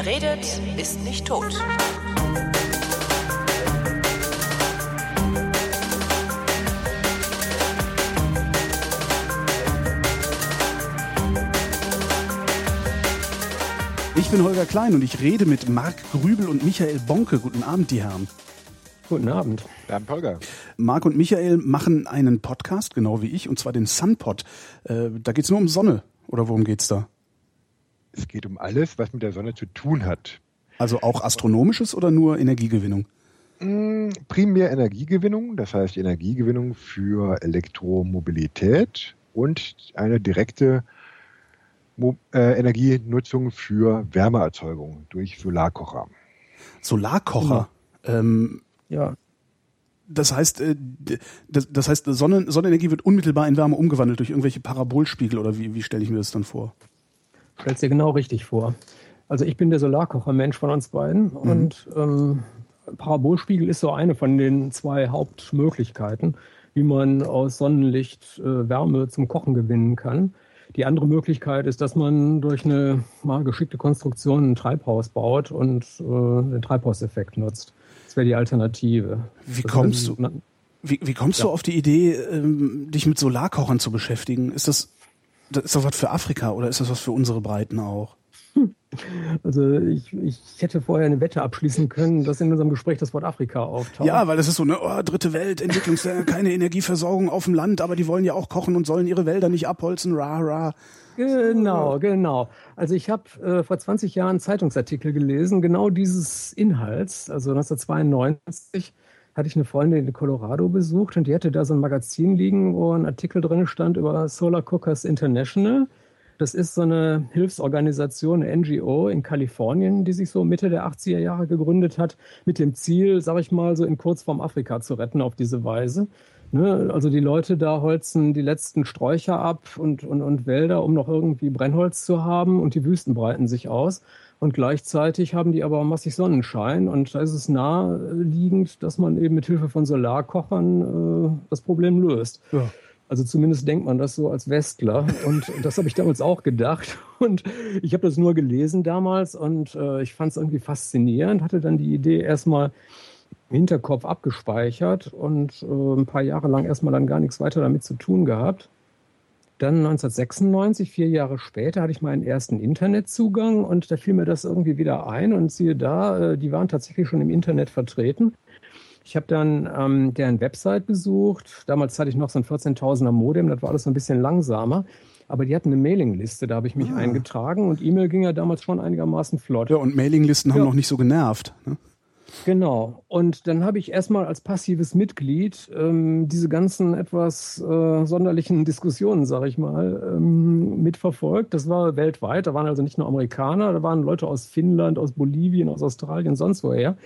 Wer redet, ist nicht tot. Ich bin Holger Klein und ich rede mit Marc Grübel und Michael Bonke. Guten Abend, die Herren. Guten Abend. Guten Abend, Holger. Marc und Michael machen einen Podcast, genau wie ich, und zwar den Sunpod. Äh, da geht's nur um Sonne. Oder worum geht's da? Es geht um alles, was mit der Sonne zu tun hat. Also auch astronomisches oder nur Energiegewinnung? Mm, primär Energiegewinnung, das heißt Energiegewinnung für Elektromobilität und eine direkte Mo äh, Energienutzung für Wärmeerzeugung durch Solarkocher. Solarkocher? Ja. Ähm, ja. Das heißt, äh, das, das heißt, Sonnen, Sonnenenergie wird unmittelbar in Wärme umgewandelt durch irgendwelche Parabolspiegel oder wie, wie stelle ich mir das dann vor? Stellst dir genau richtig vor. Also ich bin der Solarkocher-Mensch von uns beiden mhm. und ähm, Parabolspiegel ist so eine von den zwei Hauptmöglichkeiten, wie man aus Sonnenlicht äh, Wärme zum Kochen gewinnen kann. Die andere Möglichkeit ist, dass man durch eine mal geschickte Konstruktion ein Treibhaus baut und äh, den Treibhauseffekt nutzt. Das wäre die Alternative. Wie das kommst du? Wie, wie kommst ja. du auf die Idee, ähm, dich mit Solarkochern zu beschäftigen? Ist das, das ist das was für Afrika oder ist das was für unsere Breiten auch? Also ich, ich hätte vorher eine Wette abschließen können, dass in unserem Gespräch das Wort Afrika auftaucht. Ja, weil das ist so eine oh, dritte Welt, Entwicklungsländer, keine Energieversorgung auf dem Land, aber die wollen ja auch kochen und sollen ihre Wälder nicht abholzen, ra, ra. Genau, genau. Also ich habe äh, vor 20 Jahren Zeitungsartikel gelesen, genau dieses Inhalts, also 1992 hatte ich eine Freundin in Colorado besucht und die hatte da so ein Magazin liegen, wo ein Artikel drin stand über Solar Cookers International. Das ist so eine Hilfsorganisation, eine NGO in Kalifornien, die sich so Mitte der 80er Jahre gegründet hat, mit dem Ziel, sag ich mal, so in Kurzform Afrika zu retten auf diese Weise. Ne? Also die Leute da holzen die letzten Sträucher ab und, und, und Wälder, um noch irgendwie Brennholz zu haben und die Wüsten breiten sich aus. Und gleichzeitig haben die aber massig Sonnenschein und da ist es naheliegend, dass man eben mit Hilfe von Solarkochern äh, das Problem löst. Ja. Also zumindest denkt man das so als Westler. Und das habe ich damals auch gedacht. Und ich habe das nur gelesen damals und äh, ich fand es irgendwie faszinierend, hatte dann die Idee erstmal Hinterkopf abgespeichert und äh, ein paar Jahre lang erstmal dann gar nichts weiter damit zu tun gehabt. Dann 1996, vier Jahre später, hatte ich meinen ersten Internetzugang und da fiel mir das irgendwie wieder ein und siehe da, äh, die waren tatsächlich schon im Internet vertreten. Ich habe dann ähm, deren Website besucht. Damals hatte ich noch so ein 14.000er Modem, das war alles so ein bisschen langsamer. Aber die hatten eine Mailingliste, da habe ich mich ah. eingetragen und E-Mail ging ja damals schon einigermaßen flott. Ja, und Mailinglisten ja. haben noch nicht so genervt. Ne? Genau. Und dann habe ich erstmal als passives Mitglied ähm, diese ganzen etwas äh, sonderlichen Diskussionen, sage ich mal, ähm, mitverfolgt. Das war weltweit. Da waren also nicht nur Amerikaner, da waren Leute aus Finnland, aus Bolivien, aus Australien, sonst woher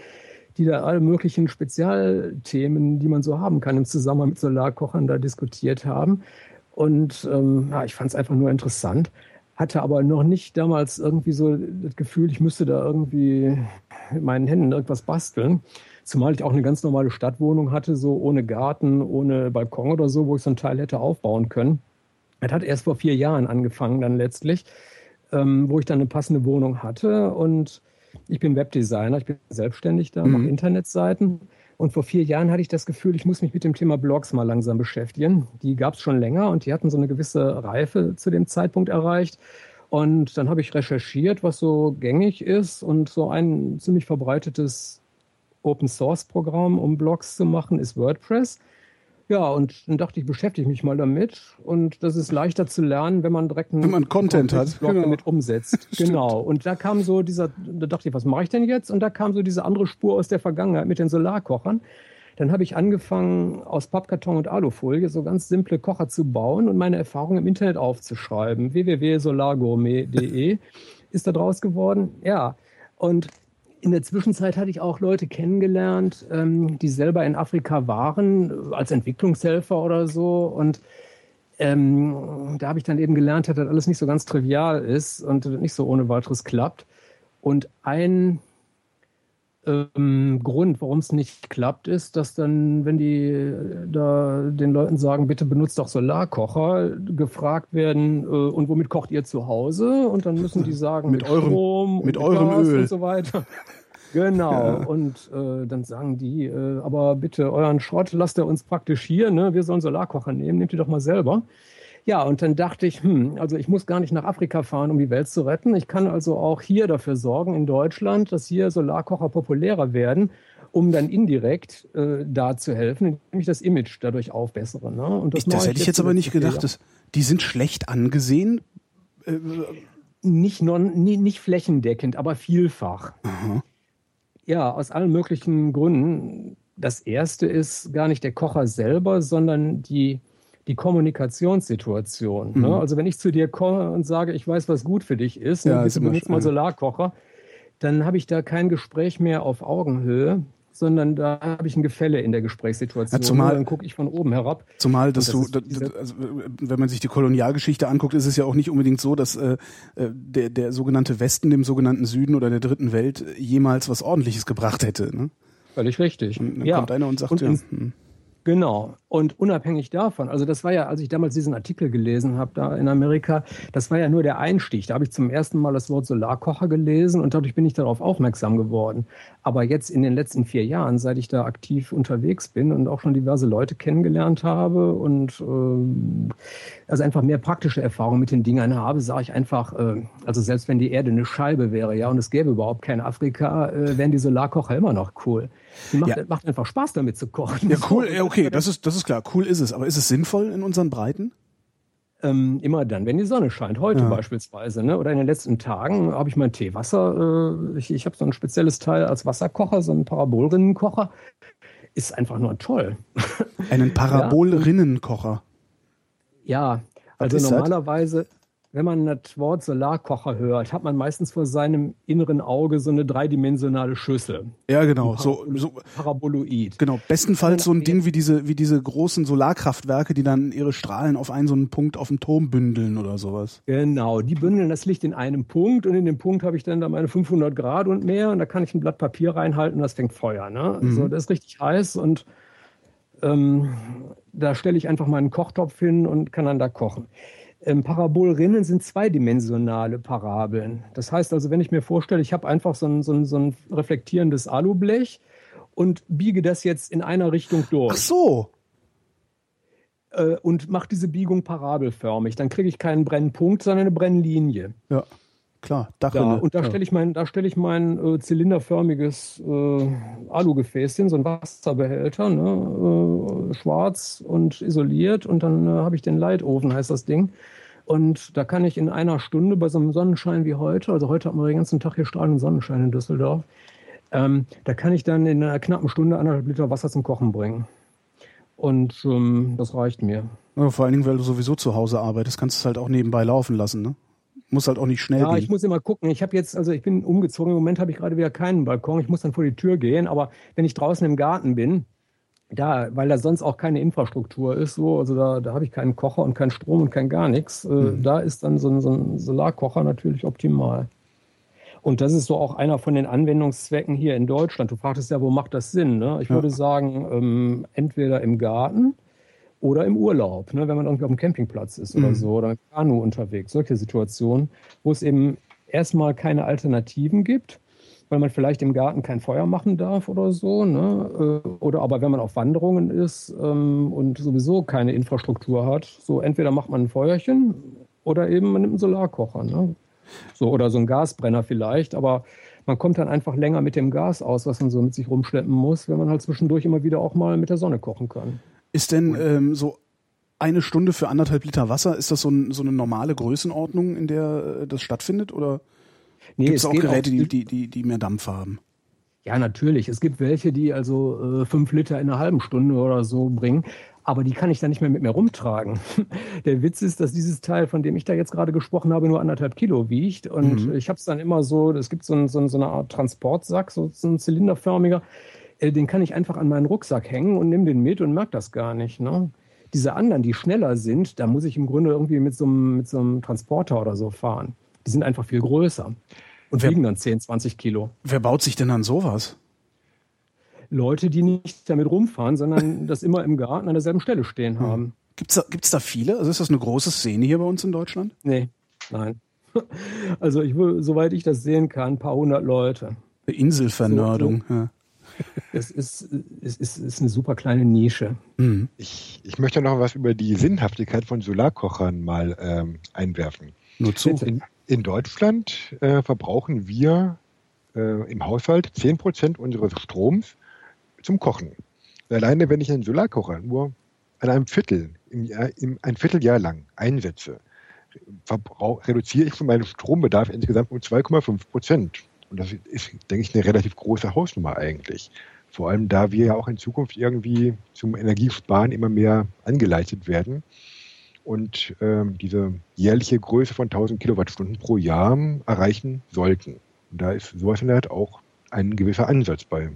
die da alle möglichen Spezialthemen, die man so haben kann, im Zusammenhang mit Solarkochern da diskutiert haben. Und ähm, ja, ich fand es einfach nur interessant, hatte aber noch nicht damals irgendwie so das Gefühl, ich müsste da irgendwie mit meinen Händen irgendwas basteln. Zumal ich auch eine ganz normale Stadtwohnung hatte, so ohne Garten, ohne Balkon oder so, wo ich so ein Teil hätte aufbauen können. Das hat erst vor vier Jahren angefangen dann letztlich, ähm, wo ich dann eine passende Wohnung hatte und ich bin Webdesigner, ich bin selbstständig da, mhm. mache Internetseiten. Und vor vier Jahren hatte ich das Gefühl, ich muss mich mit dem Thema Blogs mal langsam beschäftigen. Die gab es schon länger und die hatten so eine gewisse Reife zu dem Zeitpunkt erreicht. Und dann habe ich recherchiert, was so gängig ist. Und so ein ziemlich verbreitetes Open Source Programm, um Blogs zu machen, ist WordPress. Ja, und dann dachte ich, beschäftige mich mal damit. Und das ist leichter zu lernen, wenn man direkt einen wenn man Content hat, genau. damit umsetzt. genau. Und da kam so dieser, da dachte ich, was mache ich denn jetzt? Und da kam so diese andere Spur aus der Vergangenheit mit den Solarkochern. Dann habe ich angefangen, aus Pappkarton und Alufolie so ganz simple Kocher zu bauen und meine Erfahrungen im Internet aufzuschreiben. www.solargourmet.de ist da draus geworden. Ja. Und in der Zwischenzeit hatte ich auch Leute kennengelernt, ähm, die selber in Afrika waren, als Entwicklungshelfer oder so. Und ähm, da habe ich dann eben gelernt, dass das alles nicht so ganz trivial ist und nicht so ohne weiteres klappt. Und ein ähm, Grund, warum es nicht klappt, ist, dass dann, wenn die äh, da den Leuten sagen, bitte benutzt doch Solarkocher, gefragt werden, äh, und womit kocht ihr zu Hause? Und dann müssen die sagen, mit, mit eurem, Strom, mit, mit eurem Gas Öl und so weiter. Genau, ja. und äh, dann sagen die, äh, aber bitte euren Schrott lasst ihr uns praktisch hier, ne? wir sollen Solarkocher nehmen, nehmt ihr doch mal selber. Ja, und dann dachte ich, hm, also ich muss gar nicht nach Afrika fahren, um die Welt zu retten. Ich kann also auch hier dafür sorgen, in Deutschland, dass hier Solarkocher populärer werden, um dann indirekt äh, da zu helfen, indem ich das Image dadurch aufbessere. Ne? Und das, ich, das hätte ich jetzt aber nicht gedacht. Dass, die sind schlecht angesehen. Äh, nicht, non, nie, nicht flächendeckend, aber vielfach. Aha. Ja, aus allen möglichen Gründen. Das erste ist gar nicht der Kocher selber, sondern die die Kommunikationssituation. Ne? Mhm. Ne? Also wenn ich zu dir komme und sage, ich weiß, was gut für dich ist, ja, bitte benutzt mal Solarkocher, dann habe ich da kein Gespräch mehr auf Augenhöhe, sondern da habe ich ein Gefälle in der Gesprächssituation. Ja, zumal, dann gucke ich von oben herab. Zumal, dass das du, das, also, wenn man sich die Kolonialgeschichte anguckt, ist es ja auch nicht unbedingt so, dass äh, äh, der, der sogenannte Westen dem sogenannten Süden oder der dritten Welt jemals was Ordentliches gebracht hätte. Ne? Völlig richtig. Und dann ja. kommt einer und sagt, und ja. Hm. Genau. Und unabhängig davon, also das war ja, als ich damals diesen Artikel gelesen habe da in Amerika, das war ja nur der Einstieg. Da habe ich zum ersten Mal das Wort Solarkocher gelesen und dadurch bin ich darauf aufmerksam geworden. Aber jetzt in den letzten vier Jahren, seit ich da aktiv unterwegs bin und auch schon diverse Leute kennengelernt habe und äh, also einfach mehr praktische Erfahrung mit den Dingern habe, sage ich einfach, äh, also selbst wenn die Erde eine Scheibe wäre, ja, und es gäbe überhaupt kein Afrika, äh, wären die Solarkocher immer noch cool. Macht, ja. macht, einfach Spaß damit zu kochen. Ja, cool, ja, okay, das ist, das ist klar. Cool ist es. Aber ist es sinnvoll in unseren Breiten? Ähm, immer dann, wenn die Sonne scheint. Heute ja. beispielsweise, ne? oder in den letzten Tagen habe ich mein Teewasser. Äh, ich ich habe so ein spezielles Teil als Wasserkocher, so einen Parabolrinnenkocher. Ist einfach nur toll. Einen Parabolrinnenkocher. Ja, also normalerweise, das? Wenn man das Wort Solarkocher hört, hat man meistens vor seinem inneren Auge so eine dreidimensionale Schüssel. Ja, genau, so, so Paraboloid. Genau, bestenfalls so ein Ding wie diese wie diese großen Solarkraftwerke, die dann ihre Strahlen auf einen so einen Punkt auf dem Turm bündeln oder sowas. Genau, die bündeln das Licht in einem Punkt und in dem Punkt habe ich dann da meine 500 Grad und mehr und da kann ich ein Blatt Papier reinhalten und das fängt Feuer, ne? Mhm. Also das ist richtig heiß und ähm, da stelle ich einfach meinen Kochtopf hin und kann dann da kochen. Ähm, Parabolrinnen sind zweidimensionale Parabeln. Das heißt also, wenn ich mir vorstelle, ich habe einfach so ein, so, ein, so ein reflektierendes Alublech und biege das jetzt in einer Richtung durch. Ach so. Äh, und mache diese Biegung parabelförmig. Dann kriege ich keinen Brennpunkt, sondern eine Brennlinie. Ja. Klar, Dachrinne. Da, und da ja. stelle ich mein, da stelle ich mein äh, zylinderförmiges äh, Alugefäß hin, so ein Wasserbehälter, ne, äh, schwarz und isoliert. Und dann äh, habe ich den Leitofen, heißt das Ding. Und da kann ich in einer Stunde bei so einem Sonnenschein wie heute, also heute haben wir den ganzen Tag hier strahlenden Sonnenschein in Düsseldorf, ähm, da kann ich dann in einer knappen Stunde anderthalb Liter Wasser zum Kochen bringen. Und ähm, das reicht mir. Ja, vor allen Dingen, weil du sowieso zu Hause arbeitest, kannst du es halt auch nebenbei laufen lassen, ne? Muss halt auch nicht schnell ja, gehen. Ja, ich muss immer gucken. Ich habe jetzt, also ich bin umgezogen. Im Moment habe ich gerade wieder keinen Balkon. Ich muss dann vor die Tür gehen. Aber wenn ich draußen im Garten bin, da, weil da sonst auch keine Infrastruktur ist, so, also da, da habe ich keinen Kocher und keinen Strom und kein gar nichts. Äh, mhm. Da ist dann so ein, so ein Solarkocher natürlich optimal. Und das ist so auch einer von den Anwendungszwecken hier in Deutschland. Du fragtest ja, wo macht das Sinn? Ne? Ich ja. würde sagen, ähm, entweder im Garten oder im Urlaub, ne, wenn man irgendwie auf dem Campingplatz ist oder mhm. so oder mit Kanu unterwegs, solche Situationen, wo es eben erstmal keine Alternativen gibt, weil man vielleicht im Garten kein Feuer machen darf oder so, ne? Äh, oder aber wenn man auf Wanderungen ist ähm, und sowieso keine Infrastruktur hat, so entweder macht man ein Feuerchen oder eben man nimmt einen Solarkocher, ne? So, oder so ein Gasbrenner vielleicht, aber man kommt dann einfach länger mit dem Gas aus, was man so mit sich rumschleppen muss, wenn man halt zwischendurch immer wieder auch mal mit der Sonne kochen kann. Ist denn ähm, so eine Stunde für anderthalb Liter Wasser, ist das so, ein, so eine normale Größenordnung, in der äh, das stattfindet? Oder nee, gibt es auch Geräte, auch, die, die, die, die mehr Dampf haben? Ja, natürlich. Es gibt welche, die also äh, fünf Liter in einer halben Stunde oder so bringen. Aber die kann ich dann nicht mehr mit mir rumtragen. Der Witz ist, dass dieses Teil, von dem ich da jetzt gerade gesprochen habe, nur anderthalb Kilo wiegt. Und mhm. ich habe es dann immer so, es gibt so, ein, so, eine Art Transportsack, so, so ein zylinderförmiger. Äh, den kann ich einfach an meinen Rucksack hängen und nehme den mit und merke das gar nicht. Ne? Diese anderen, die schneller sind, da muss ich im Grunde irgendwie mit so, einem, mit so einem Transporter oder so fahren. Die sind einfach viel größer und wer, wiegen dann 10, 20 Kilo. Wer baut sich denn an sowas? Leute, die nicht damit rumfahren, sondern das immer im Garten an derselben Stelle stehen hm. haben. Gibt's da, gibt's da viele? Also ist das eine große Szene hier bei uns in Deutschland? Nee, nein. Also ich will, soweit ich das sehen kann, ein paar hundert Leute. Inselvernördung, so, so. ja. Es ist, es ist, ist eine super kleine Nische. Mhm. Ich, ich möchte noch was über die Sinnhaftigkeit von Solarkochern mal ähm, einwerfen. Nur zu. In, in Deutschland äh, verbrauchen wir äh, im Haushalt 10% unseres Stroms zum Kochen. Alleine wenn ich einen Solarkocher nur an einem Viertel, im Jahr, im, ein Vierteljahr lang einsetze, reduziere ich meinen Strombedarf insgesamt um 2,5 Prozent. Und das ist, denke ich, eine relativ große Hausnummer eigentlich. Vor allem, da wir ja auch in Zukunft irgendwie zum Energiesparen immer mehr angeleitet werden und ähm, diese jährliche Größe von 1000 Kilowattstunden pro Jahr erreichen sollten. Und da ist sowas in der Art auch ein gewisser Ansatz bei.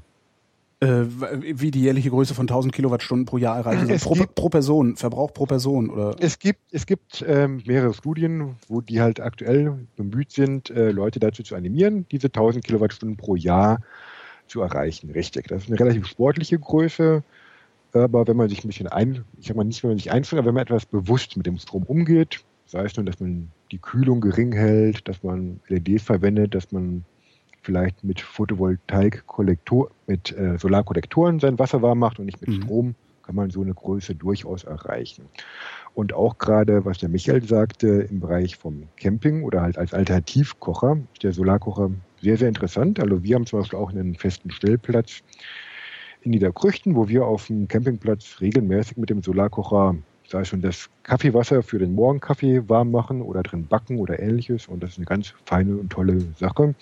Äh, wie die jährliche Größe von 1000 Kilowattstunden pro Jahr erreichen soll. Pro, pro, Person, Verbrauch pro Person, oder? Es gibt, es gibt ähm, mehrere Studien, wo die halt aktuell bemüht sind, äh, Leute dazu zu animieren, diese 1000 Kilowattstunden pro Jahr zu erreichen. Richtig. Das ist eine relativ sportliche Größe. Aber wenn man sich ein bisschen ein, ich sag mal nicht, wenn man sich einzeln, aber wenn man etwas bewusst mit dem Strom umgeht, sei es nun, dass man die Kühlung gering hält, dass man LEDs verwendet, dass man vielleicht mit Photovoltaik-Kollektor, mit äh, Solarkollektoren sein Wasser warm macht und nicht mit mhm. Strom, kann man so eine Größe durchaus erreichen. Und auch gerade, was der Michael sagte, im Bereich vom Camping oder halt als Alternativkocher, ist der Solarkocher sehr, sehr interessant. Also wir haben zum Beispiel auch einen festen Stellplatz in Niederkrüchten, wo wir auf dem Campingplatz regelmäßig mit dem Solarkocher sei es schon das Kaffeewasser für den Morgenkaffee warm machen oder drin backen oder ähnliches. Und das ist eine ganz feine und tolle Sache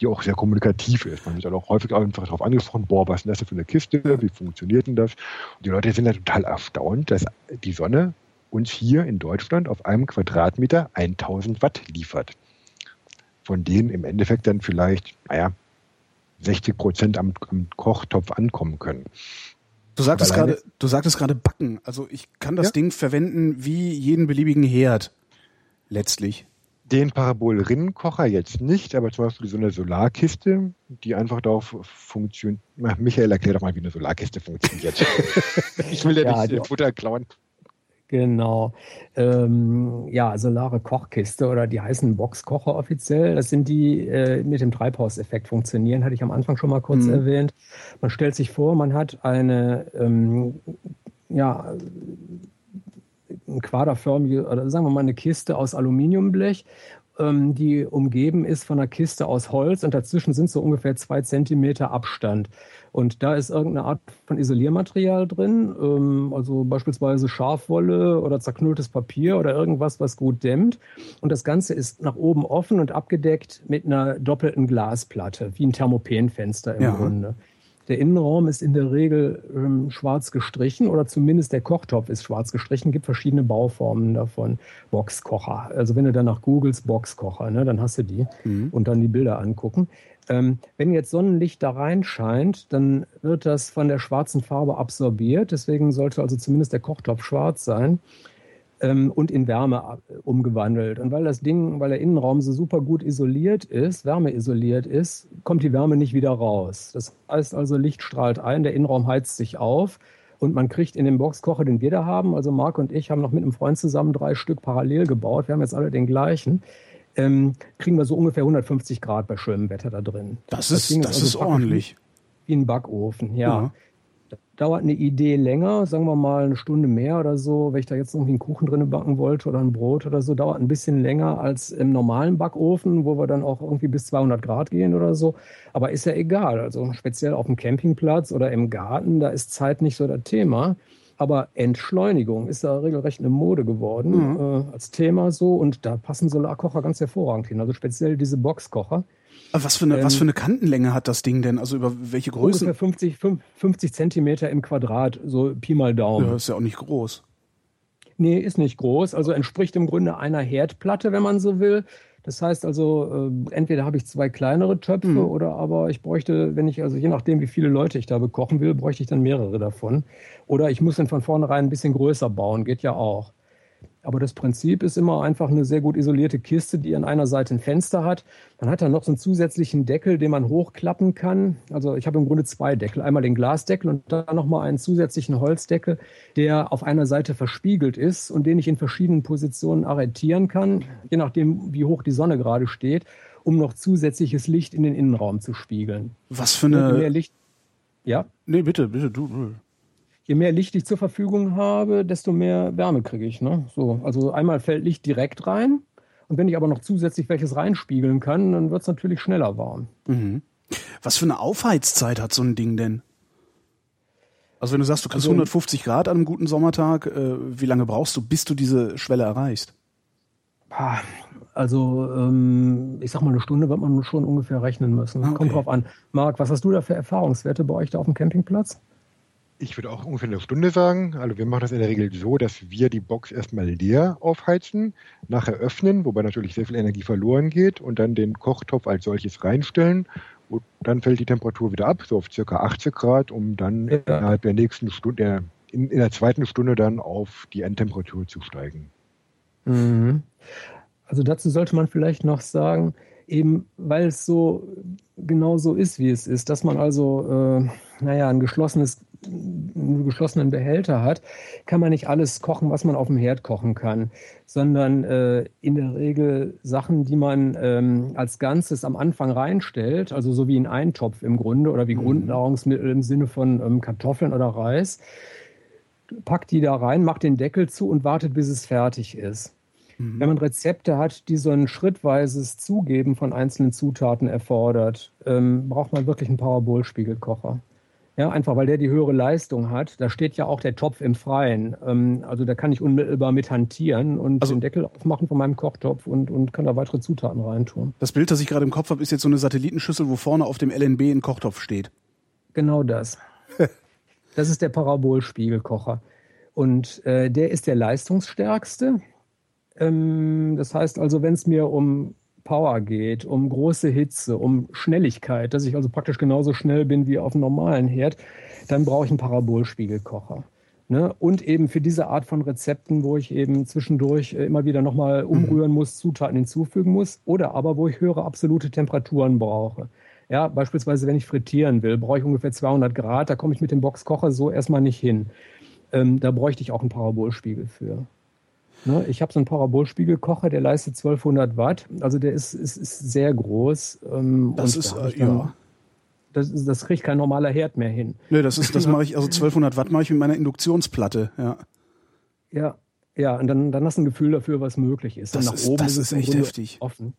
die auch sehr kommunikativ ist. Man wird auch häufig einfach darauf angesprochen, boah, was ist das denn für eine Kiste, wie funktioniert denn das? Und die Leute sind ja total erstaunt, dass die Sonne uns hier in Deutschland auf einem Quadratmeter 1000 Watt liefert. Von denen im Endeffekt dann vielleicht, naja, 60 Prozent am, am Kochtopf ankommen können. Du sagtest gerade, du sagtest gerade backen. Also ich kann das ja. Ding verwenden wie jeden beliebigen Herd. Letztlich den Parabolrinnenkocher jetzt nicht, aber zum Beispiel so eine Solarkiste, die einfach darauf funktioniert. Michael, erklär doch mal, wie eine Solarkiste funktioniert. ich will ja, ja nicht Futter klauen. Genau. Ähm, ja, solare Kochkiste oder die heißen Boxkocher offiziell. Das sind die, äh, mit dem Treibhauseffekt funktionieren, hatte ich am Anfang schon mal kurz mhm. erwähnt. Man stellt sich vor, man hat eine, ähm, ja, eine quaderförmige, oder sagen wir mal eine Kiste aus Aluminiumblech, ähm, die umgeben ist von einer Kiste aus Holz und dazwischen sind so ungefähr zwei Zentimeter Abstand. Und da ist irgendeine Art von Isoliermaterial drin, ähm, also beispielsweise Schafwolle oder zerknülltes Papier oder irgendwas, was gut dämmt. Und das Ganze ist nach oben offen und abgedeckt mit einer doppelten Glasplatte, wie ein Thermopenfenster im ja. Grunde. Der Innenraum ist in der Regel ähm, schwarz gestrichen oder zumindest der Kochtopf ist schwarz gestrichen. Es gibt verschiedene Bauformen davon. Boxkocher. Also wenn du danach googelst Boxkocher, ne, dann hast du die mhm. und dann die Bilder angucken. Ähm, wenn jetzt Sonnenlicht da reinscheint, dann wird das von der schwarzen Farbe absorbiert. Deswegen sollte also zumindest der Kochtopf schwarz sein ähm, und in Wärme äh, umgewandelt. Und weil das Ding, weil der Innenraum so super gut isoliert ist, wärmeisoliert ist, kommt die Wärme nicht wieder raus. Das heißt also, Licht strahlt ein, der Innenraum heizt sich auf und man kriegt in dem Boxkocher, den wir da haben, also Marc und ich haben noch mit einem Freund zusammen drei Stück parallel gebaut, wir haben jetzt alle den gleichen, ähm, kriegen wir so ungefähr 150 Grad bei schönem Wetter da drin. Das, das ist, das, ist, also ist ordentlich. Wie ein Backofen, ja. ja dauert eine Idee länger, sagen wir mal eine Stunde mehr oder so. Wenn ich da jetzt irgendwie einen Kuchen drin backen wollte oder ein Brot oder so, dauert ein bisschen länger als im normalen Backofen, wo wir dann auch irgendwie bis 200 Grad gehen oder so. Aber ist ja egal. Also speziell auf dem Campingplatz oder im Garten, da ist Zeit nicht so das Thema. Aber Entschleunigung ist da regelrecht eine Mode geworden mhm. äh, als Thema so. Und da passen Solarkocher ganz hervorragend hin. Also speziell diese Boxkocher. Was für, eine, ähm, was für eine Kantenlänge hat das Ding denn? Also über welche Größe? Ungefähr 50, 50 Zentimeter im Quadrat, so Pi mal Daumen. Ja, ist ja auch nicht groß. Nee, ist nicht groß. Also entspricht im Grunde einer Herdplatte, wenn man so will. Das heißt also, äh, entweder habe ich zwei kleinere Töpfe mhm. oder aber ich bräuchte, wenn ich, also je nachdem, wie viele Leute ich da bekochen will, bräuchte ich dann mehrere davon. Oder ich muss dann von vornherein ein bisschen größer bauen, geht ja auch. Aber das Prinzip ist immer einfach eine sehr gut isolierte Kiste, die an einer Seite ein Fenster hat. Man hat dann noch so einen zusätzlichen Deckel, den man hochklappen kann. Also ich habe im Grunde zwei Deckel. Einmal den Glasdeckel und dann nochmal einen zusätzlichen Holzdeckel, der auf einer Seite verspiegelt ist und den ich in verschiedenen Positionen arretieren kann, je nachdem, wie hoch die Sonne gerade steht, um noch zusätzliches Licht in den Innenraum zu spiegeln. Was für eine... Mehr Licht ja? Nee, bitte, bitte, du je mehr Licht ich zur Verfügung habe, desto mehr Wärme kriege ich. Ne? So, also einmal fällt Licht direkt rein und wenn ich aber noch zusätzlich welches reinspiegeln kann, dann wird es natürlich schneller warm. Mhm. Was für eine Aufheizzeit hat so ein Ding denn? Also wenn du sagst, du kriegst also, 150 Grad an einem guten Sommertag, äh, wie lange brauchst du, bis du diese Schwelle erreichst? Also ähm, ich sag mal, eine Stunde wird man schon ungefähr rechnen müssen. Okay. Kommt drauf an. Marc, was hast du da für Erfahrungswerte bei euch da auf dem Campingplatz? Ich würde auch ungefähr eine Stunde sagen. Also wir machen das in der Regel so, dass wir die Box erstmal leer aufheizen, nachher öffnen, wobei natürlich sehr viel Energie verloren geht und dann den Kochtopf als solches reinstellen. Und dann fällt die Temperatur wieder ab, so auf circa 80 Grad, um dann ja. innerhalb der nächsten Stunde, in, in, der zweiten Stunde dann auf die Endtemperatur zu steigen. Mhm. Also dazu sollte man vielleicht noch sagen, eben weil es so genau so ist, wie es ist, dass man also, äh, naja, ein geschlossenes einen geschlossenen Behälter hat, kann man nicht alles kochen, was man auf dem Herd kochen kann, sondern äh, in der Regel Sachen, die man ähm, als Ganzes am Anfang reinstellt, also so wie ein Eintopf im Grunde oder wie mhm. Grundnahrungsmittel im Sinne von ähm, Kartoffeln oder Reis, packt die da rein, macht den Deckel zu und wartet, bis es fertig ist. Mhm. Wenn man Rezepte hat, die so ein schrittweises Zugeben von einzelnen Zutaten erfordert, ähm, braucht man wirklich einen Parabolspiegelkocher. Ja, einfach weil der die höhere Leistung hat. Da steht ja auch der Topf im Freien. Ähm, also da kann ich unmittelbar mit hantieren und also, den Deckel aufmachen von meinem Kochtopf und, und kann da weitere Zutaten reintun. Das Bild, das ich gerade im Kopf habe, ist jetzt so eine Satellitenschüssel, wo vorne auf dem LNB ein Kochtopf steht. Genau das. das ist der Parabolspiegelkocher. Und äh, der ist der leistungsstärkste. Ähm, das heißt also, wenn es mir um Power geht, um große Hitze, um Schnelligkeit, dass ich also praktisch genauso schnell bin wie auf einem normalen Herd, dann brauche ich einen Parabolspiegelkocher. Ne? Und eben für diese Art von Rezepten, wo ich eben zwischendurch äh, immer wieder nochmal mhm. umrühren muss, Zutaten hinzufügen muss, oder aber wo ich höhere absolute Temperaturen brauche. Ja, beispielsweise, wenn ich frittieren will, brauche ich ungefähr 200 Grad. Da komme ich mit dem Boxkocher so erstmal nicht hin. Ähm, da bräuchte ich auch einen Parabolspiegel für. Ne, ich habe so einen Parabolspiegelkocher, der leistet 1200 Watt. Also der ist, ist, ist sehr groß. Ähm, das ist, da äh, ja. Das, das kriegt kein normaler Herd mehr hin. Nee, das ist, das mache ich, also 1200 Watt mache ich mit meiner Induktionsplatte, ja. Ja, ja, und dann, dann hast du ein Gefühl dafür, was möglich ist. Das, ist, das ist, echt heftig. Offen.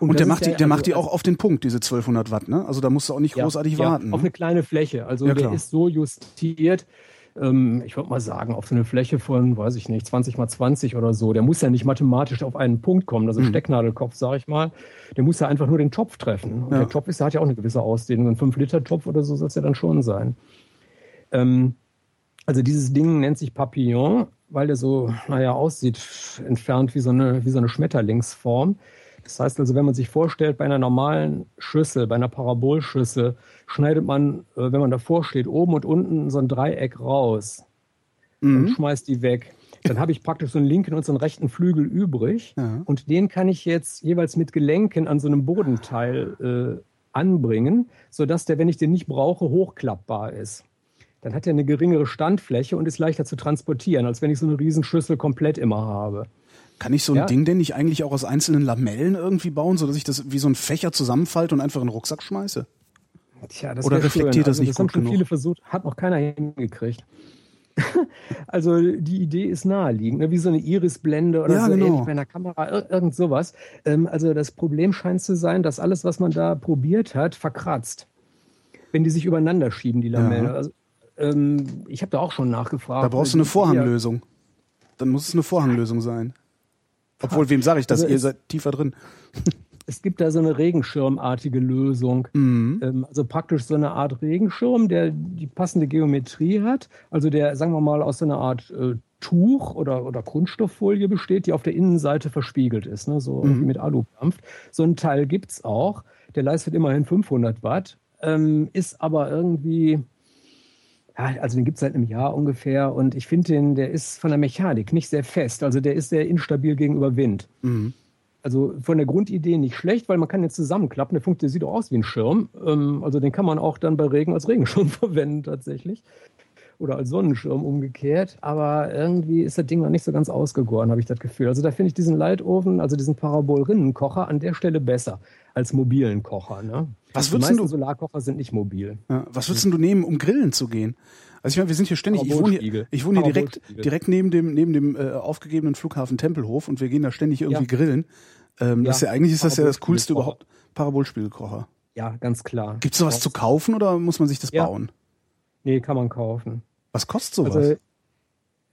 Und, und der macht die, der, der macht die also auch auf den Punkt, diese 1200 Watt, ne? Also da musst du auch nicht großartig ja, warten. Auf ne? eine kleine Fläche. Also ja, der ist so justiert, ähm, ich würde mal sagen, auf so eine Fläche von, weiß ich nicht, 20 mal 20 oder so. Der muss ja nicht mathematisch auf einen Punkt kommen, also mhm. Stecknadelkopf, sage ich mal. Der muss ja einfach nur den Topf treffen. Und ja. der Topf ist, der hat ja auch eine gewisse Ausdehnung. Ein 5-Liter-Topf oder so soll es ja dann schon sein. Ähm, also dieses Ding nennt sich Papillon, weil der so, naja, aussieht entfernt wie so eine, wie so eine Schmetterlingsform. Das heißt also, wenn man sich vorstellt, bei einer normalen Schüssel, bei einer Parabolschüssel, schneidet man, äh, wenn man davor steht, oben und unten so ein Dreieck raus mhm. und schmeißt die weg. Dann habe ich praktisch so einen linken und so einen rechten Flügel übrig. Ja. Und den kann ich jetzt jeweils mit Gelenken an so einem Bodenteil äh, anbringen, sodass der, wenn ich den nicht brauche, hochklappbar ist. Dann hat er eine geringere Standfläche und ist leichter zu transportieren, als wenn ich so eine Riesenschüssel komplett immer habe. Kann ich so ein ja. Ding denn nicht eigentlich auch aus einzelnen Lamellen irgendwie bauen, sodass ich das wie so ein Fächer zusammenfalte und einfach in den Rucksack schmeiße? Tja, das Oder reflektiert das also, nicht das gut haben schon genug? viele versucht, hat noch keiner hingekriegt. also die Idee ist naheliegend, ne? wie so eine Irisblende oder ja, so genau. bei einer Kamera, irgend sowas. Ähm, also das Problem scheint zu sein, dass alles, was man da probiert hat, verkratzt. Wenn die sich übereinander schieben, die Lamellen. Ja. Also, ähm, ich habe da auch schon nachgefragt. Da brauchst du eine Vorhanglösung. Dann muss es eine Vorhanglösung sein. Obwohl, wem sage ich das? Also Ihr seid tiefer drin. es gibt da so eine regenschirmartige Lösung. Mhm. Ähm, also praktisch so eine Art Regenschirm, der die passende Geometrie hat. Also der, sagen wir mal, aus so einer Art äh, Tuch oder, oder Kunststofffolie besteht, die auf der Innenseite verspiegelt ist, ne? so mhm. mit Aludampf. So ein Teil gibt es auch. Der leistet immerhin 500 Watt, ähm, ist aber irgendwie Ja, also den gibt es seit einem Jahr ungefähr und ich finde den, der ist von der Mechanik nicht sehr fest. Also der ist sehr instabil gegenüber Wind. Mhm. Also von der Grundidee nicht schlecht, weil man kann den zusammenklappen. Der funktioniert, sieht auch aus wie ein Schirm. Ähm, also den kann man auch dann bei Regen als Regenschirm verwenden tatsächlich. Oder als Sonnenschirm umgekehrt. Aber irgendwie ist das Ding noch nicht so ganz ausgegoren, habe ich das Gefühl. Also da finde ich diesen Leitofen, also diesen Parabol-Rinnenkocher an der Stelle besser als mobilen Kocher. Ne? Was würdest du? Solarkocher sind nicht mobil. Ja, was würdest du nehmen, um grillen zu gehen? Also ich meine, wir sind hier ständig. Ich wohne hier, ich wohne hier direkt, direkt neben dem neben dem äh, aufgegebenen Flughafen Tempelhof und wir gehen da ständig irgendwie ja. grillen. Ähm, ja. Das ist ja eigentlich ist das ja das coolste überhaupt. Parabolspiegelkocher. Ja, ganz klar. Gibt es sowas zu kaufen oder muss man sich das bauen? Nee, kann man kaufen. Was kostet sowas? Also,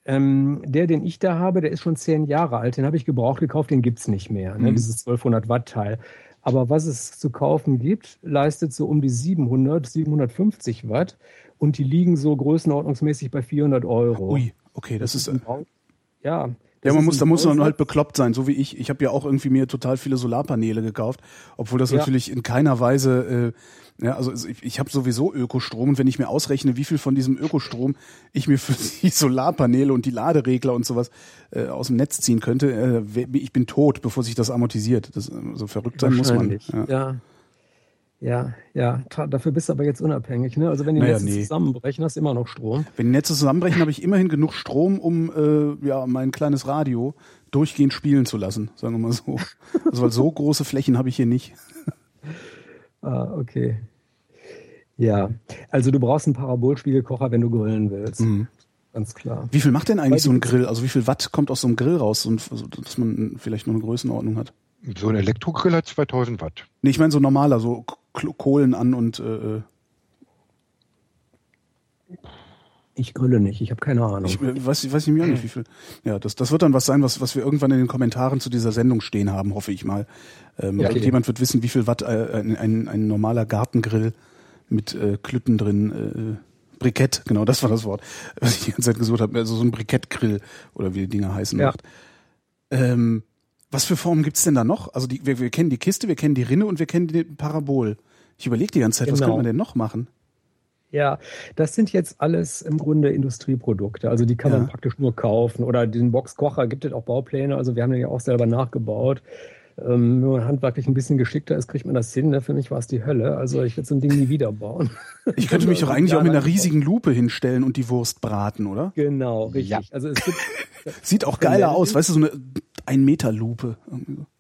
ähm, der, den ich da habe, der ist schon zehn Jahre alt. Den habe ich gebraucht gekauft, den gibt's nicht mehr. Ne? Mhm. Dieses 1200 Watt Teil. Aber was es zu kaufen gibt, leistet so um die 700, 750 Watt und die liegen so größenordnungsmäßig bei 400 Euro. Ui, okay, das, das ist. ja. Ja, man muss, da muss man halt bekloppt sein, so wie ich. Ich habe ja auch irgendwie mir total viele Solarpaneele gekauft, obwohl das ja. natürlich in keiner Weise äh, ja, also ich, ich habe sowieso Ökostrom und wenn ich mir ausrechne, wie viel von diesem Ökostrom ich mir für die Solarpaneele und die Laderegler und sowas äh, aus dem Netz ziehen könnte, äh, ich bin tot, bevor sich das amortisiert. Das, so verrückt sein muss man. Ja. ja. Ja, ja, dafür bist du aber jetzt unabhängig. Ne? Also wenn die naja, Netze nee. zusammenbrechen, hast du immer noch Strom. Wenn die Netze zusammenbrechen, habe ich immerhin genug Strom, um äh, ja mein kleines Radio durchgehend spielen zu lassen, sagen wir mal so. Also weil so große Flächen habe ich hier nicht. Ah, okay. Ja, also du brauchst einen Parabolspiegelkocher, wenn du grillen willst. Mhm. Ganz klar. Wie viel macht denn eigentlich so ein Grill? Also wie viel Watt kommt aus so einem Grill raus, dass man vielleicht noch eine Größenordnung hat? So ein Elektrogrill hat 2000 Watt. Nee, ich meine so normaler, so Kohlen an und äh, äh ich grille nicht, ich habe keine Ahnung. Ich weiß, weiß ich mir auch nicht, wie viel. Ja, das, das wird dann was sein, was, was wir irgendwann in den Kommentaren zu dieser Sendung stehen haben, hoffe ich mal. Ähm, okay. Jemand wird wissen, wie viel Watt äh, ein, ein, ein normaler Gartengrill mit äh, Klütten drin, äh, Brikett, genau, das war das Wort, was ich die ganze Zeit gesucht habe. Also so ein Brikettgrill oder wie die Dinger heißen ja. macht. Ähm, was für Formen gibt's denn da noch? Also die, wir, wir kennen die Kiste, wir kennen die Rinne und wir kennen die Parabol. Ich überlege die ganze Zeit, genau. was könnte man denn noch machen? Ja, das sind jetzt alles im Grunde Industrieprodukte. Also die kann ja. man praktisch nur kaufen. Oder den Boxkocher gibt es auch Baupläne. Also wir haben den ja auch selber nachgebaut. Ähm, wenn man handwerklich ein bisschen geschickter ist, kriegt man das hin. Für mich war es die Hölle. Also ich würde so ein Ding nie wieder bauen. Ich könnte mich doch eigentlich auch mit einer riesigen Lupe hinstellen und die Wurst braten, oder? Genau, richtig. Ja. Also es gibt, Sieht auch geiler aus, weißt du, so eine ein Meter Lupe.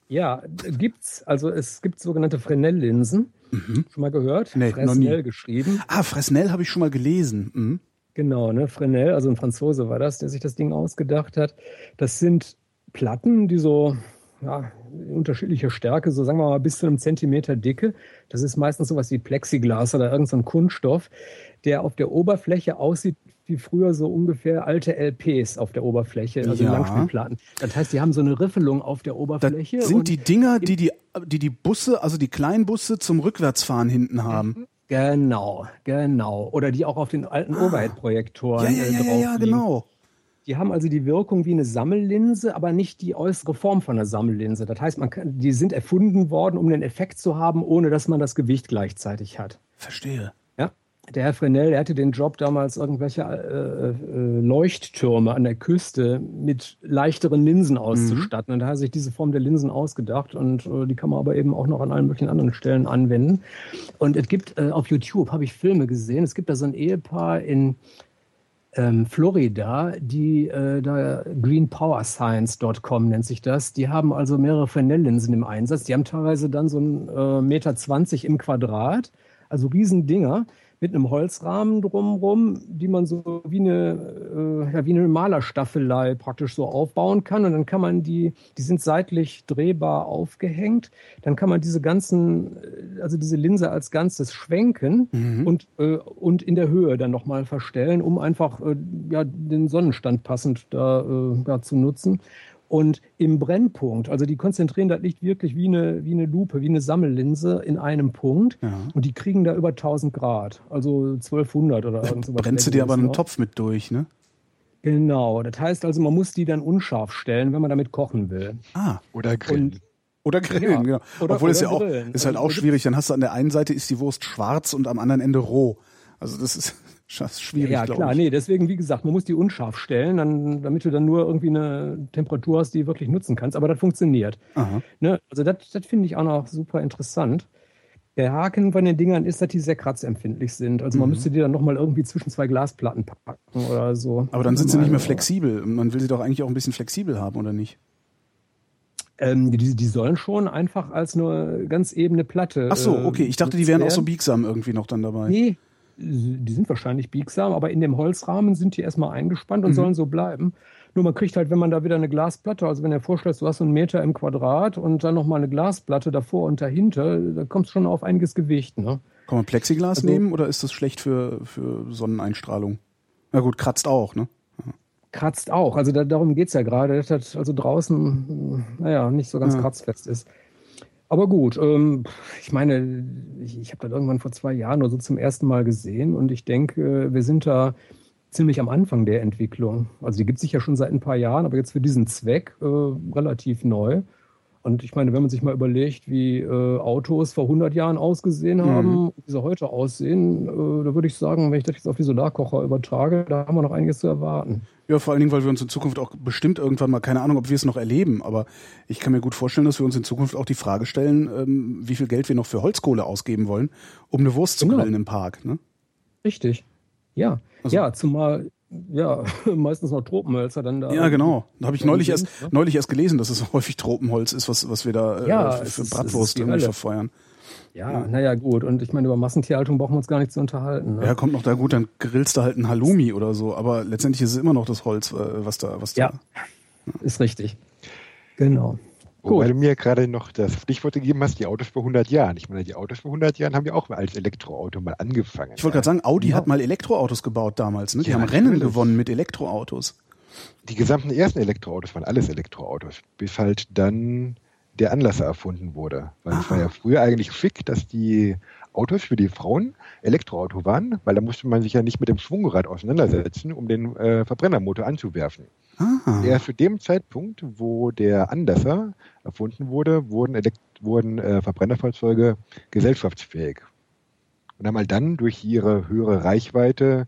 Ja, gibt's. Also es gibt sogenannte Fresnel-Linsen. Mhm. Schon mal gehört? Nee, Fresnel geschrieben. Ah, Fresnel habe ich schon mal gelesen. Mhm. Genau, ne? Fresnel, also ein Franzose war das, der sich das Ding ausgedacht hat. Das sind Platten, die so ja, unterschiedlicher Stärke, so sagen wir mal bis zu einem Zentimeter Dicke. Das ist meistens sowas wie Plexiglas oder irgendein so Kunststoff, der auf der Oberfläche aussieht wie früher so ungefähr alte LPs auf der Oberfläche, also ja. Langspielplatten. Das heißt, die haben so eine Riffelung auf der Oberfläche. Das sind die Dinger, die die, die die Busse, also die kleinen Busse zum Rückwärtsfahren hinten haben. Genau, genau. Oder die auch auf den alten ah. Overhead-Projektoren ja, ja, ja, ja, ja, genau. Die haben also die Wirkung wie eine Sammellinse, aber nicht die äußere Form von einer Sammellinse. Das heißt, man kann, die sind erfunden worden, um den Effekt zu haben, ohne dass man das Gewicht gleichzeitig hat. Verstehe. Ja. Der Herr Fresnel, der hatte den Job damals irgendwelche äh, äh, Leuchttürme an der Küste mit leichteren Linsen auszustatten. Mhm. Und da hat er sich diese Form der Linsen ausgedacht und äh, die kann man aber eben auch noch an allen möglichen anderen Stellen anwenden. Und es gibt äh, auf YouTube, habe ich Filme gesehen, es gibt da so ein Ehepaar in ähm, Florida, die äh, da greenpowerscience.com nennt sich das. Die haben also mehrere Fresnel-Linsen im Einsatz. Die haben teilweise dann so ein äh, Meter zwanzig im Quadrat, also Riesendinger mit einem Holzrahmen drumrum, die man so wie eine, äh, ja, wie eine Malerstaffelei praktisch so aufbauen kann. Und dann kann man die, die sind seitlich drehbar aufgehängt. Dann kann man diese ganzen, äh, also diese Linse als Ganzes schwenken mhm. und, äh, und in der Höhe dann nochmal verstellen, um einfach äh, ja, den Sonnenstand passend da äh, ja, zu nutzen. Und im Brennpunkt, also die konzentrieren das Licht wirklich wie eine, wie eine Lupe, wie eine Sammellinse in einem Punkt. Ja. Und die kriegen da über 1000 Grad, also 1200 oder irgend sowas. Brennst du dir aber einen Topf mit durch, ne? Genau, das heißt also, man muss die dann unscharf stellen, wenn man damit kochen will. Ah, oder grillen. Und, oder grillen, ja. genau. Oder, Obwohl es ja auch, ist halt auch schwierig. Dann hast du an der einen Seite ist die Wurst schwarz und am anderen Ende roh. Also Das ist schwierig, Ja, klar, nee, deswegen, wie gesagt, man muss die unscharf stellen, dann, damit du dann nur irgendwie eine Temperatur hast, die du wirklich nutzen kannst. Aber das funktioniert. Ne? Also das, das finde ich auch noch super interessant. Der Haken von den Dingern ist, dass die sehr kratzempfindlich sind. Also man mhm. müsste die dann nochmal irgendwie zwischen zwei Glasplatten packen oder so. Aber dann sind sie nicht mehr flexibel. Man will sie doch eigentlich auch ein bisschen flexibel haben, oder nicht? Ähm, die, die sollen schon einfach als nur ganz ebene Platte. Ach so, okay. Ich dachte, die wären auch so biegsam irgendwie noch dann dabei. Nee, die sind wahrscheinlich biegsam, aber in dem Holzrahmen sind die erstmal eingespannt und mhm. sollen so bleiben. Nur man kriegt halt, wenn man da wieder eine Glasplatte, also wenn du dir vorstellst, du hast einen Meter im Quadrat und dann nochmal eine Glasplatte davor und dahinter, da kommst du schon auf einiges Gewicht. Ne? Kann man Plexiglas also, nehmen oder ist das schlecht für, für Sonneneinstrahlung? Na gut, kratzt auch, ne? Kratzt auch. Also da, darum es ja gerade, dass das also draußen, naja, nicht so ganz ja. kratzfest ist. Aber gut, ähm, ich meine, ich, ich habe das irgendwann vor zwei Jahren oder so zum ersten Mal gesehen und ich denke, wir sind da ziemlich am Anfang der Entwicklung. Also die gibt es sich ja schon seit ein paar Jahren, aber jetzt für diesen Zweck äh, relativ neu. Und ich meine, wenn man sich mal überlegt, wie äh, Autos vor 100 Jahren ausgesehen mhm. haben, wie sie heute aussehen, äh, da würde ich sagen, wenn ich das jetzt auf die Solarkocher übertrage, da haben wir noch einiges zu erwarten. Ja, vor allen Dingen, weil wir uns in Zukunft auch bestimmt irgendwann mal, keine Ahnung, ob wir es noch erleben, aber ich kann mir gut vorstellen, dass wir uns in Zukunft auch die Frage stellen, ähm, wie viel Geld wir noch für Holzkohle ausgeben wollen, um eine Wurst zu genau. grillen im Park. Ne? Richtig. Ja, also, ja, zumal ja, meistens noch Tropenhölzer dann da. Ja, genau. Da habe ich neulich erst, ne? neulich erst gelesen, dass es häufig Tropenholz ist, was, was wir da äh, ja, für, für Bratwurst irgendwie verfeuern. Ja, ja. naja, gut. Und ich meine, über Massentierhaltung brauchen wir uns gar nicht zu unterhalten. Ne? Ja, kommt noch da gut, dann grillst du halt ein Halloumi oder so. Aber letztendlich ist es immer noch das Holz, äh, was da, was ja, da. Ja, ist richtig. Genau. Wobei du mir gerade noch das Stichwort gegeben hast, die Autos vor 100 Jahren. Ich meine, die Autos vor 100 Jahren haben ja auch als Elektroauto mal angefangen. Ich wollte gerade sagen, Audi ja. hat mal Elektroautos gebaut damals. Ne? Die ja, haben Rennen gewonnen mit Elektroautos. Die gesamten ersten Elektroautos waren alles Elektroautos, bis halt dann der Anlasser erfunden wurde. Weil es war ja früher eigentlich schick, dass die Autos für die Frauen Elektroauto waren, weil da musste man sich ja nicht mit dem Schwungrad auseinandersetzen, um den äh, Verbrennermotor anzuwerfen. Aha. Erst zu dem Zeitpunkt, wo der Anlasser erfunden wurde, wurden, Elekt wurden äh, Verbrennerfahrzeuge gesellschaftsfähig und haben halt dann durch ihre höhere Reichweite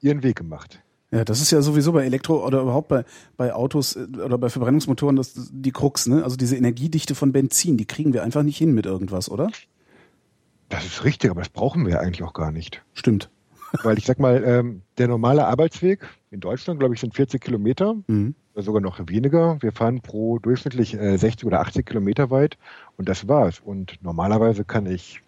ihren Weg gemacht. Ja, das ist ja sowieso bei Elektro oder überhaupt bei, bei Autos äh, oder bei Verbrennungsmotoren das, die Krux, ne? Also diese Energiedichte von Benzin, die kriegen wir einfach nicht hin mit irgendwas, oder? Das ist richtig, aber das brauchen wir eigentlich auch gar nicht. Stimmt. Weil ich sag mal, ähm, der normale Arbeitsweg in Deutschland, glaube ich, sind 40 Kilometer, mhm. oder sogar noch weniger. Wir fahren pro durchschnittlich äh, 60 oder 80 Kilometer weit und das war's. Und normalerweise kann ich,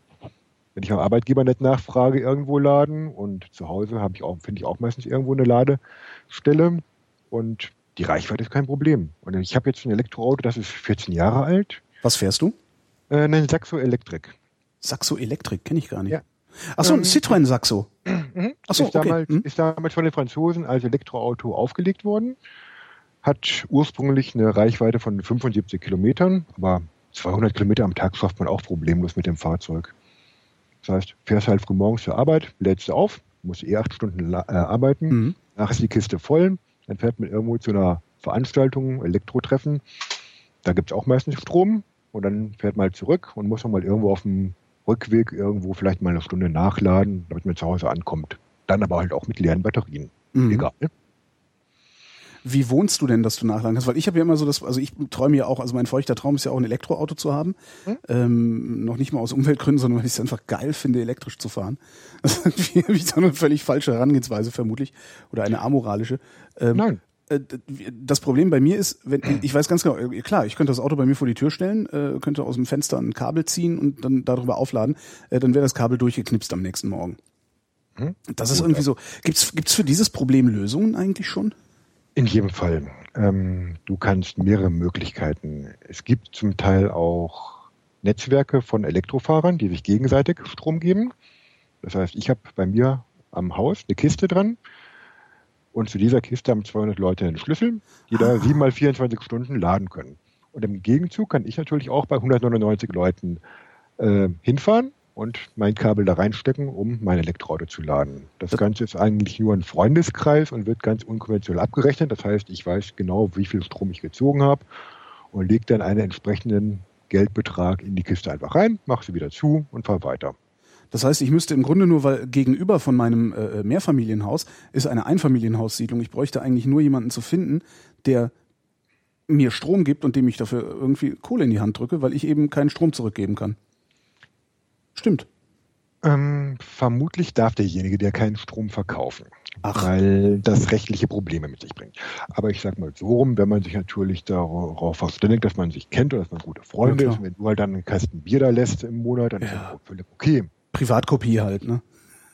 wenn ich am Arbeitgeber nicht nachfrage, irgendwo laden und zu Hause habe ich auch, finde ich auch meistens irgendwo eine Ladestelle und die Reichweite ist kein Problem. Und ich habe jetzt ein Elektroauto, das ist 14 Jahre alt. Was fährst du? Äh, ein Saxo Elektrik. Saxo Elektrik, kenne ich gar nicht. Ja, Achso, ein ähm, Citroën Saxo. Mhm. Achso, ist, okay. damals, mhm. ist damals von den Franzosen als Elektroauto aufgelegt worden. Hat ursprünglich eine Reichweite von 75 Kilometern, aber 200 Kilometer am Tag schafft man auch problemlos mit dem Fahrzeug. Das heißt, fährst halt früh morgens zur Arbeit, lädst du auf, musst eh acht Stunden äh, arbeiten, mhm. danach ist die Kiste voll, dann fährt man irgendwo zu einer Veranstaltung, Elektrotreffen, da gibt es auch meistens Strom und dann fährt man halt zurück und muss nochmal irgendwo auf dem Rückweg irgendwo vielleicht mal eine Stunde nachladen, damit man zu Hause ankommt. Dann aber halt auch mit leeren Batterien. Mhm. Egal. Wie wohnst du denn, dass du nachladen kannst? Weil ich habe ja immer so das, also ich träume ja auch, also mein feuchter Traum ist ja auch ein Elektroauto zu haben. Hm? Ähm, noch nicht mal aus Umweltgründen, sondern weil ich es einfach geil finde, elektrisch zu fahren. Das ist irgendwie so eine völlig falsche Herangehensweise vermutlich. Oder eine amoralische. Ähm, Nein. Äh, das Problem bei mir ist, wenn ich weiß ganz genau, äh, klar, ich könnte das Auto bei mir vor die Tür stellen, äh, könnte aus dem Fenster ein Kabel ziehen und dann darüber aufladen, dann wäre das Kabel durchgeknipst am nächsten Morgen. Hm? Das ist irgendwie so. Gibt's gibt's für dieses Problem Lösungen eigentlich schon? In jedem Fall. Ähm, du kannst mehrere Möglichkeiten. Es gibt zum Teil auch Netzwerke von Elektrofahrern, die sich gegenseitig Strom geben. Das heißt, ich habe bei mir am Haus eine Kiste dran und zu dieser Kiste haben 200 Leute einen Schlüssel, die da 7 mal 24 Stunden laden können. Und im Gegenzug kann ich natürlich auch bei 199 Leuten äh, hinfahren und mein Kabel da reinstecken, um mein Elektroauto zu laden. Das Ganze ist eigentlich nur ein Freundeskreis und wird ganz unkonventionell abgerechnet. Das heißt, ich weiß genau, wie viel Strom ich gezogen habe und lege dann einen entsprechenden Geldbetrag in die Kiste einfach rein, mache sie wieder zu und fahre weiter. Das heißt, ich müsste im Grunde nur, weil gegenüber von meinem äh, Mehrfamilienhaus ist eine Einfamilienhaussiedlung. Ich bräuchte eigentlich nur jemanden zu finden, der mir Strom gibt und dem ich dafür irgendwie Kohle in die Hand drücke, weil ich eben keinen Strom zurückgeben kann. Stimmt. Ähm, vermutlich darf derjenige, der keinen Strom verkaufen, Ach. weil das rechtliche Probleme mit sich bringt. Aber ich sag mal so rum, wenn man sich natürlich darauf verständigt, dass man sich kennt oder dass man gute Freunde ja, ist, wenn du halt dann einen Kasten Bier da lässt im Monat, dann ja. ist das völlig okay. Privatkopie halt, ne?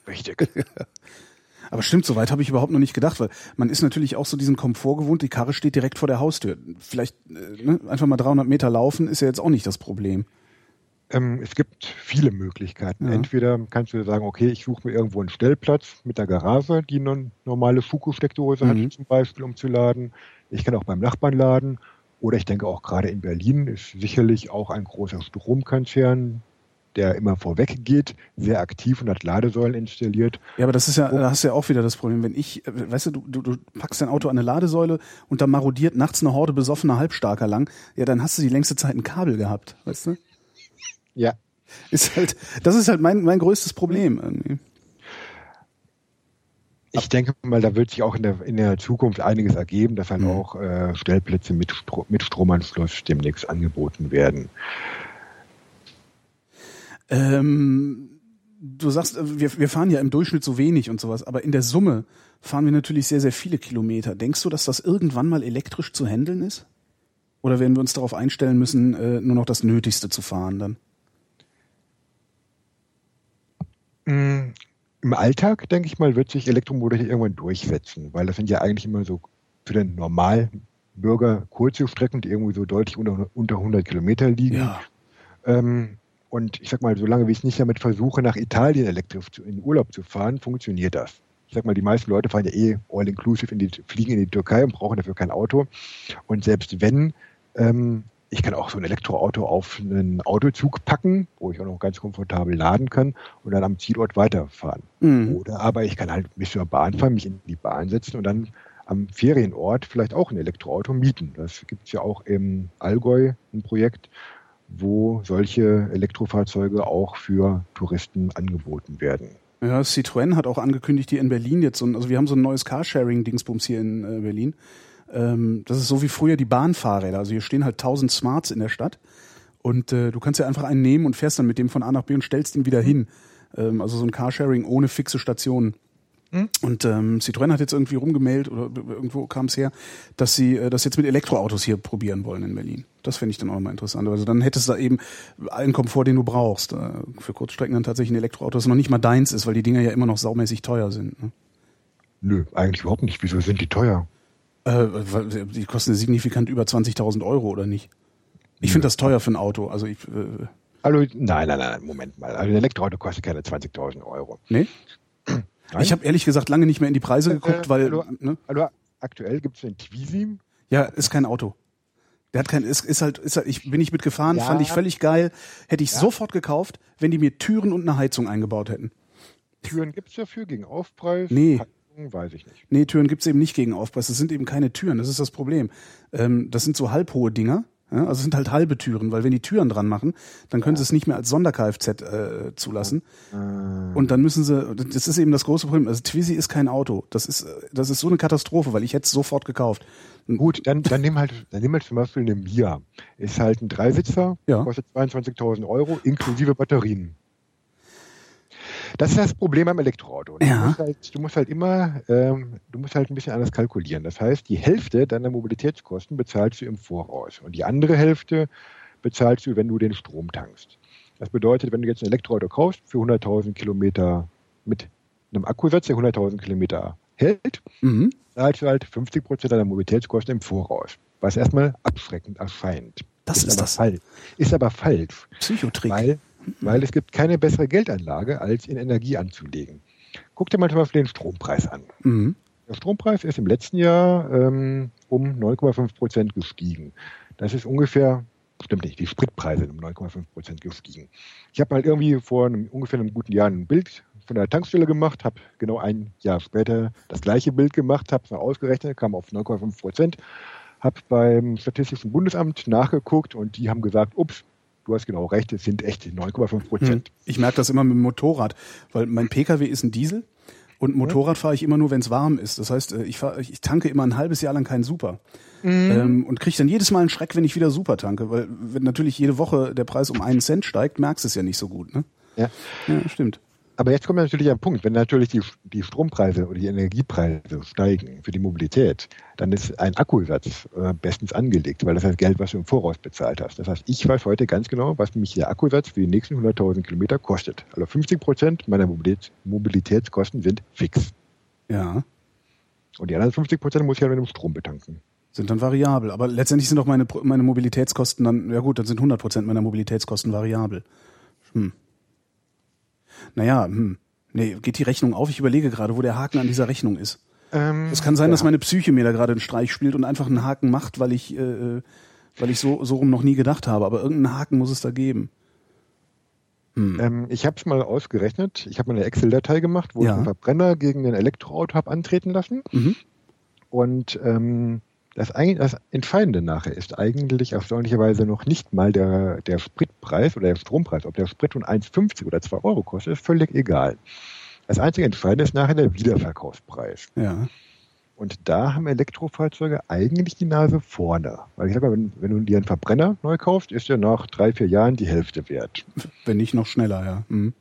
Richtig. Aber stimmt, so weit habe ich überhaupt noch nicht gedacht, weil man ist natürlich auch so diesen Komfort gewohnt, die Karre steht direkt vor der Haustür. Vielleicht äh, ne, einfach mal 300 Meter laufen ist ja jetzt auch nicht das Problem. Ähm, es gibt viele Möglichkeiten. Ja. Entweder kannst du sagen, okay, ich suche mir irgendwo einen Stellplatz mit der Garage, die eine normale Fuku-Steckdose mhm. hat, zum Beispiel, um zu laden. Ich kann auch beim Nachbarn laden. Oder ich denke auch gerade in Berlin ist sicherlich auch ein großer Stromkonzern, der immer vorweg geht, sehr aktiv und hat Ladesäulen installiert. Ja, aber das ist ja, da hast du ja auch wieder das Problem. Wenn ich, äh, weißt du, du, du, packst dein Auto an eine Ladesäule und da marodiert nachts eine Horde besoffener Halbstarker lang, ja, dann hast du die längste Zeit ein Kabel gehabt, weißt du? Ja. Ist halt, das ist halt mein, mein größtes Problem irgendwie. Ich denke mal, da wird sich auch in der, in der Zukunft einiges ergeben, dass halt mhm. auch äh, Stellplätze mit, mit Stromanschluss demnächst angeboten werden. Ähm, du sagst, äh, wir, wir fahren ja im Durchschnitt so wenig und sowas, aber in der Summe fahren wir natürlich sehr, sehr viele Kilometer. Denkst du, dass das irgendwann mal elektrisch zu handeln ist? Oder werden wir uns darauf einstellen müssen, äh, nur noch das Nötigste zu fahren dann? Mm, Im Alltag, denke ich mal, wird sich Elektromobilität irgendwann durchsetzen, weil das sind ja eigentlich immer so für den Normalbürger kurze Strecken, die irgendwie so deutlich unter, unter 100 Kilometer liegen. Ja. Ähm, und ich sag mal, solange wie ich nicht damit versuche, nach Italien elektrisch in Urlaub zu fahren, funktioniert das. Ich sag mal, die meisten Leute fahren ja eh all-inclusive in die, fliegen in die Türkei und brauchen dafür kein Auto. Und selbst wenn, ähm, ich kann auch so ein Elektroauto auf einen Autozug packen, wo ich auch noch ganz komfortabel laden kann und dann am Zielort weiterfahren. Mhm. Oder aber ich kann halt mich zur Bahn fahren, mich in die Bahn setzen und dann am Ferienort vielleicht auch ein Elektroauto mieten. Das gibt es ja auch im Allgäu ein Projekt, wo solche Elektrofahrzeuge auch für Touristen angeboten werden. Ja, Citroën hat auch angekündigt, hier in Berlin jetzt so ein, also wir haben so ein neues Carsharing-Dingsbums hier in äh, Berlin. Ähm, das ist so wie früher die Bahnfahrräder. Also hier stehen halt tausend Smarts in der Stadt und äh, du kannst ja einfach einen nehmen und fährst dann mit dem von A nach B und stellst ihn wieder hin. Ähm, also so ein Carsharing ohne fixe Stationen. Hm? Und ähm, Citroën hat jetzt irgendwie rumgemeldet oder irgendwo kam es her, dass sie äh, das jetzt mit Elektroautos hier probieren wollen in Berlin. Das finde ich dann auch mal interessant. Also dann hättest du da eben allen Komfort, den du brauchst. Äh, für Kurzstrecken dann tatsächlich ein Elektroauto, das noch nicht mal deins ist, weil die Dinger ja immer noch saumäßig teuer sind. Ne? Nö, eigentlich überhaupt nicht. Wieso sind die teuer? Äh, die kosten signifikant über 20.000 Euro oder nicht? Ich finde das teuer für ein Auto. Also ich. Äh, also, nein, nein, nein, Moment mal. Also ein Elektroauto kostet keine 20.000 Euro. Nee? Nein? Ich habe ehrlich gesagt lange nicht mehr in die Preise äh, geguckt, weil. Also, ne? also aktuell gibt es den Twizy. Ja, ist kein Auto. Der hat kein, ist, ist halt, ist halt, ich bin nicht mitgefahren, ja. fand ich völlig geil. Hätte ich ja. sofort gekauft, wenn die mir Türen und eine Heizung eingebaut hätten. Türen gibt's dafür gegen Aufpreis? Nee. Heizung, weiß ich nicht. Nee, Türen gibt's eben nicht gegen Aufpreis. Das sind eben keine Türen, das ist das Problem. Ähm, das sind so halbhohe Dinger ja, also es sind halt halbe Türen, weil wenn die Türen dran machen, dann können ja. sie es nicht mehr als Sonder-Kfz äh, zulassen. Ah. Und dann müssen sie, das ist eben das große Problem. Also Twizy ist kein Auto. Das ist, das ist so eine Katastrophe, weil ich hätte es sofort gekauft. Gut, dann, dann nimm halt, dann nimm halt zum Beispiel eine Mia. Ist halt ein Dreisitzer, ja. kostet 22.000 Euro inklusive Batterien. Das ist das Problem am Elektroauto. Du, ja. musst, halt, du musst halt immer, ähm, du musst halt ein bisschen anders kalkulieren. Das heißt, die Hälfte deiner Mobilitätskosten bezahlst du im Voraus und die andere Hälfte bezahlst du, wenn du den Strom tankst. Das bedeutet, wenn du jetzt ein Elektroauto kaufst für 100.000 Kilometer mit einem Akkusatz, der 100.000 Kilometer hält, mhm. zahlst du halt 50 Prozent deiner Mobilitätskosten im Voraus, was erstmal abschreckend erscheint. Das ist, ist das. Falsch. Ist aber falsch. Psychotrick. Weil weil es gibt keine bessere Geldanlage, als in Energie anzulegen. Guck dir mal zum Beispiel den Strompreis an. Mhm. Der Strompreis ist im letzten Jahr ähm, um 9,5 Prozent gestiegen. Das ist ungefähr, stimmt nicht, die Spritpreise sind um 9,5 Prozent gestiegen. Ich habe mal irgendwie vor einem, ungefähr einem guten Jahr ein Bild von der Tankstelle gemacht, habe genau ein Jahr später das gleiche Bild gemacht, habe es mal ausgerechnet, kam auf 9,5 Prozent, habe beim Statistischen Bundesamt nachgeguckt und die haben gesagt, ups, du hast genau recht, es sind echt 9,5 Prozent. Hm. Ich merke das immer mit dem Motorrad, weil mein Pkw ist ein Diesel und Motorrad fahre ich immer nur, wenn es warm ist. Das heißt, äh, ich, fahr, ich tanke immer ein halbes Jahr lang keinen Super. Mhm. Ähm, und kriege dann jedes Mal einen Schreck, wenn ich wieder Super tanke. Weil wenn natürlich jede Woche der Preis um einen Cent steigt, merkst du es ja nicht so gut. Ne? Ja. ja, stimmt. Aber jetzt kommt natürlich ein Punkt, wenn natürlich die, die Strompreise oder die Energiepreise steigen für die Mobilität, dann ist ein Akkusatz äh, bestens angelegt, weil das heißt Geld, was du im Voraus bezahlt hast. Das heißt, ich weiß heute ganz genau, was mich der Akkusatz für die nächsten 100.000 Kilometer kostet. Also 50 Prozent meiner Mobilität, Mobilitätskosten sind fix. Ja. Und die anderen 50 Prozent muss ich ja halt mit dem Strom betanken. Sind dann variabel. Aber letztendlich sind doch meine, meine Mobilitätskosten dann, ja gut, dann sind 100 Prozent meiner Mobilitätskosten variabel. Hm. Naja, hm. Nee, geht die Rechnung auf? Ich überlege gerade, wo der Haken an dieser Rechnung ist. Ähm, es kann sein, ja. dass meine Psyche mir da gerade einen Streich spielt und einfach einen Haken macht, weil ich, äh, weil ich so, so rum noch nie gedacht habe. Aber irgendeinen Haken muss es da geben. Hm. Ähm, ich habe es mal ausgerechnet. Ich habe eine Excel-Datei gemacht, wo ja. ich einen Verbrenner gegen ein Elektroauto habe antreten lassen. Mhm. Und ähm, das, das Entscheidende nachher ist eigentlich erstaunlicherweise noch nicht mal der, der Spritpreis oder der Strompreis. Ob der Sprit von 1,50 oder 2 Euro kostet, ist völlig egal. Das einzige Entscheidende ist nachher der Wiederverkaufspreis. Ja. Und da haben Elektrofahrzeuge eigentlich die Nase vorne. Weil ich sag mal, wenn, wenn du dir einen Verbrenner neu kaufst, ist der nach drei, vier Jahren die Hälfte wert. Wenn nicht noch schneller, ja. Mhm.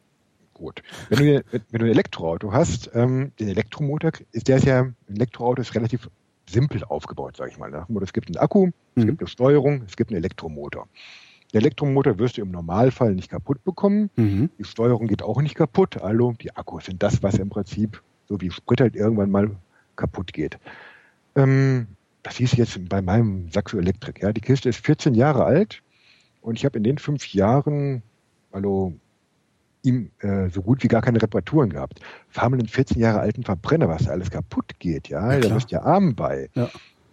Gut. Wenn du, wenn du ein Elektroauto hast, ähm, den Elektromotor, ist der ist ja, ein Elektroauto ist relativ simpel aufgebaut, sage ich mal. Es gibt einen Akku, mhm. es gibt eine Steuerung, es gibt einen Elektromotor. Der Elektromotor wirst du im Normalfall nicht kaputt bekommen. Mhm. Die Steuerung geht auch nicht kaputt. Also die Akkus sind das, was im Prinzip so wie Sprit halt irgendwann mal kaputt geht. Ähm, das hieß jetzt bei meinem Saxo Elektrik. Ja, die Kiste ist 14 Jahre alt und ich habe in den fünf Jahren, also ihm äh, so gut wie gar keine Reparaturen gehabt. Fahren wir einen 14 Jahre alten Verbrenner, was da alles kaputt geht, ja, ja da bist ja arm bei. Ja.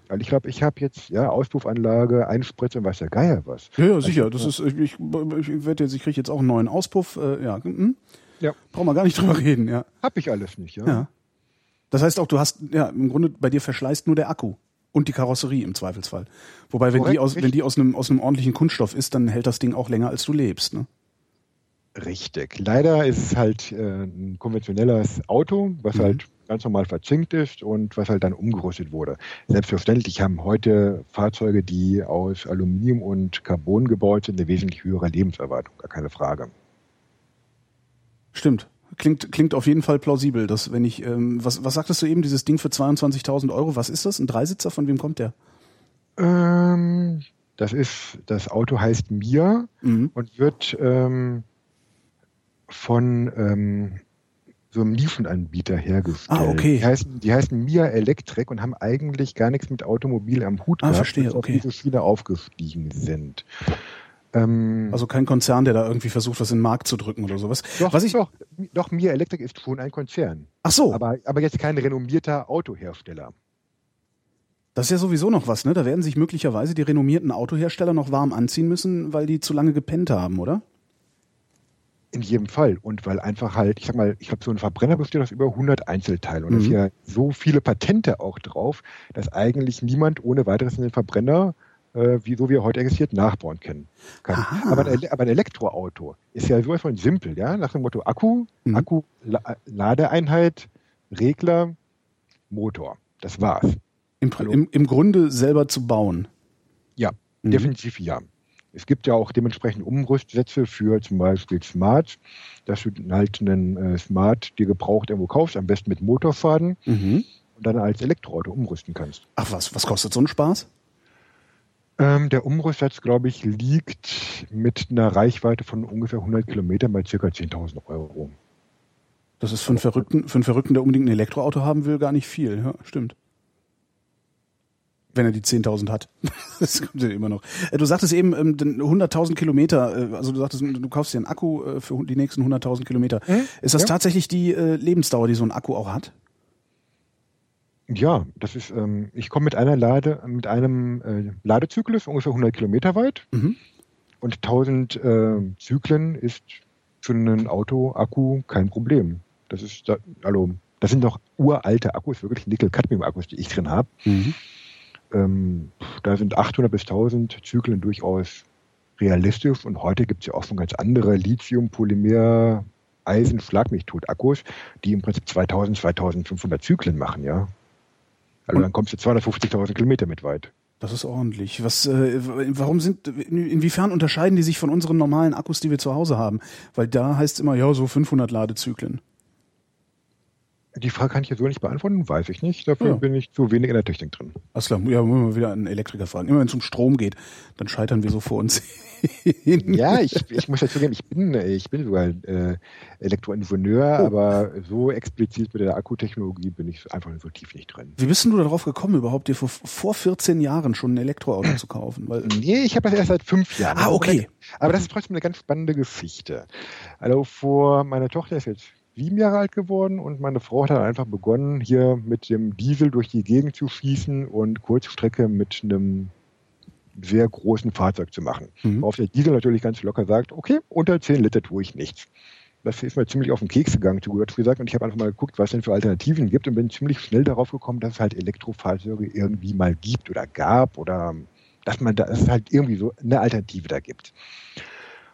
Weil ich glaube, ich habe jetzt ja Auspuffanlage, Einspritze, weiß der Geier was. Ja, ja sicher. Also, das ist, ich, ich, ich werde jetzt, ich kriege jetzt auch einen neuen Auspuff. Äh, ja, hm? ja. Brauchen wir gar nicht drüber reden, ja. Hab ich alles nicht, ja. ja. Das heißt auch, du hast, ja, im Grunde bei dir verschleißt nur der Akku und die Karosserie im Zweifelsfall. Wobei, wenn Korrekt, die aus, wenn die aus einem, aus einem ordentlichen Kunststoff ist, dann hält das Ding auch länger, als du lebst, ne? Richtig. Leider ist es halt äh, ein konventionelles Auto, was mhm. halt ganz normal verzinkt ist und was halt dann umgerüstet wurde. Selbstverständlich haben heute Fahrzeuge, die aus Aluminium und Carbon gebaut sind, eine wesentlich höhere Lebenserwartung, gar keine Frage. Stimmt. Klingt, klingt auf jeden Fall plausibel, dass wenn ich, ähm, was, was sagtest du eben, dieses Ding für 22.000 Euro, was ist das? Ein Dreisitzer? Von wem kommt der? Ähm, das ist, das Auto heißt Mia mhm. und wird ähm, von ähm, so einem Nischenanbieter hergestellt. Ah, okay. Die heißen, die heißen Mia Electric und haben eigentlich gar nichts mit Automobil am Hut ah, gehabt, verstehe, okay. auf diese Schiene aufgestiegen sind. Ähm, also kein Konzern, der da irgendwie versucht, was in den Markt zu drücken oder sowas. Doch, was ich, doch, doch, Mia Electric ist schon ein Konzern. Ach so. Aber, aber jetzt kein renommierter Autohersteller. Das ist ja sowieso noch was, ne? Da werden sich möglicherweise die renommierten Autohersteller noch warm anziehen müssen, weil die zu lange gepennt haben, oder? In jedem Fall. Und weil einfach halt, ich sag mal, ich habe so einen Verbrenner besteht aus über 100 Einzelteilen und mhm. da sind ja so viele Patente auch drauf, dass eigentlich niemand ohne weiteres den Verbrenner, äh, wie so wie er heute existiert, nachbauen kann. Aber ein, aber ein, Elektroauto ist ja sowas von simpel, ja, nach dem Motto Akku, mhm. Akku, La Ladeeinheit, Regler, Motor. Das war's. Im, im, Im Grunde selber zu bauen. Ja, mhm. definitiv ja. Es gibt ja auch dementsprechend Umrüstsätze für zum Beispiel Smart, dass du halt einen äh, Smart dir gebraucht irgendwo kaufst, am besten mit Motorfaden mhm. und dann als Elektroauto umrüsten kannst. Ach was, was kostet so ein Spaß? Ähm, der Umrüstsatz, glaube ich, liegt mit einer Reichweite von ungefähr 100 Kilometern bei ca. 10.000 Euro. Das ist für einen, Verrückten, für einen Verrückten, der unbedingt ein Elektroauto haben will, gar nicht viel. Ja, stimmt. Wenn er die 10.000 hat. das kommt ja immer noch. Äh, du sagtest eben 100.000 ähm, Kilometer, äh, also du sagtest, du kaufst dir einen Akku äh, für die nächsten 100.000 Kilometer. Hm? Ist das ja. tatsächlich die Lebensdauer, die so ein Akku auch hat? Ja, das ist, ähm, ich komme mit einer Lade, mit einem äh, Ladezyklus ungefähr 100 Kilometer weit mhm. und 1000 äh, Zyklen ist für einen Auto-Akku kein Problem. Das ist, da, also, das sind doch uralte Akkus, wirklich Nickel-Cadmium-Akkus, die ich drin habe. Mhm. Ähm, da sind 800 bis 1000 Zyklen durchaus realistisch und heute gibt es ja auch schon ganz andere Lithium-Polymer Eisen schlag mich tot Akkus, die im Prinzip 2000, 2500 Zyklen machen, ja. Also dann kommst du 250.000 Kilometer mit weit. Das ist ordentlich. Was, äh, warum sind, inwiefern unterscheiden die sich von unseren normalen Akkus, die wir zu Hause haben? Weil da heißt es immer, ja, so 500 Ladezyklen. Die Frage kann ich jetzt so nicht beantworten, weiß ich nicht. Dafür ja. bin ich zu wenig in der Technik drin. Alles klar, ja, müssen wir wieder einen Elektriker fragen. Immer wenn es um Strom geht, dann scheitern wir so vor uns hin. Ja, ich, ich muss ja zugeben, ich bin, ich bin sogar äh, Elektroingenieur, oh. aber so explizit mit der Akkutechnologie bin ich einfach so tief nicht drin. Wie bist du darauf gekommen, überhaupt dir vor, vor 14 Jahren schon ein Elektroauto zu kaufen? Weil, nee, ich habe das erst seit fünf Jahren. Ah, okay. Aber das ist trotzdem eine ganz spannende Geschichte. Also vor, meine Tochter ist jetzt sieben Jahre alt geworden und meine Frau hat dann einfach begonnen, hier mit dem Diesel durch die Gegend zu schießen und Kurzstrecke mit einem sehr großen Fahrzeug zu machen. Mhm. Auf der Diesel natürlich ganz locker sagt, okay, unter 10 Liter tue ich nichts. Das ist mir ziemlich auf den Keks gegangen, zu gut gesagt, und ich habe einfach mal geguckt, was es denn für Alternativen gibt und bin ziemlich schnell darauf gekommen, dass es halt Elektrofahrzeuge irgendwie mal gibt oder gab oder dass man da, dass es halt irgendwie so eine Alternative da gibt.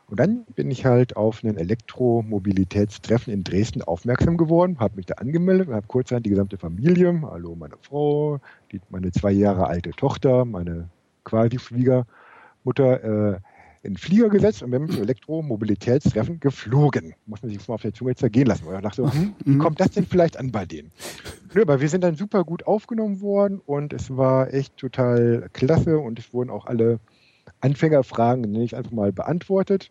Und dann bin ich halt auf ein Elektromobilitätstreffen in Dresden aufmerksam geworden, habe mich da angemeldet und habe kurzerhand die gesamte Familie, hallo meine Frau, die, meine zwei Jahre alte Tochter, meine quasi Schwiegermutter, äh, in den Flieger gesetzt und bin mit dem Elektromobilitätstreffen geflogen. Muss man sich mal auf der Zunge zergehen lassen. Und ich dachte so, hm, wie mhm. kommt das denn vielleicht an bei denen? Nö, aber wir sind dann super gut aufgenommen worden und es war echt total klasse und es wurden auch alle Anfängerfragen nicht einfach mal beantwortet.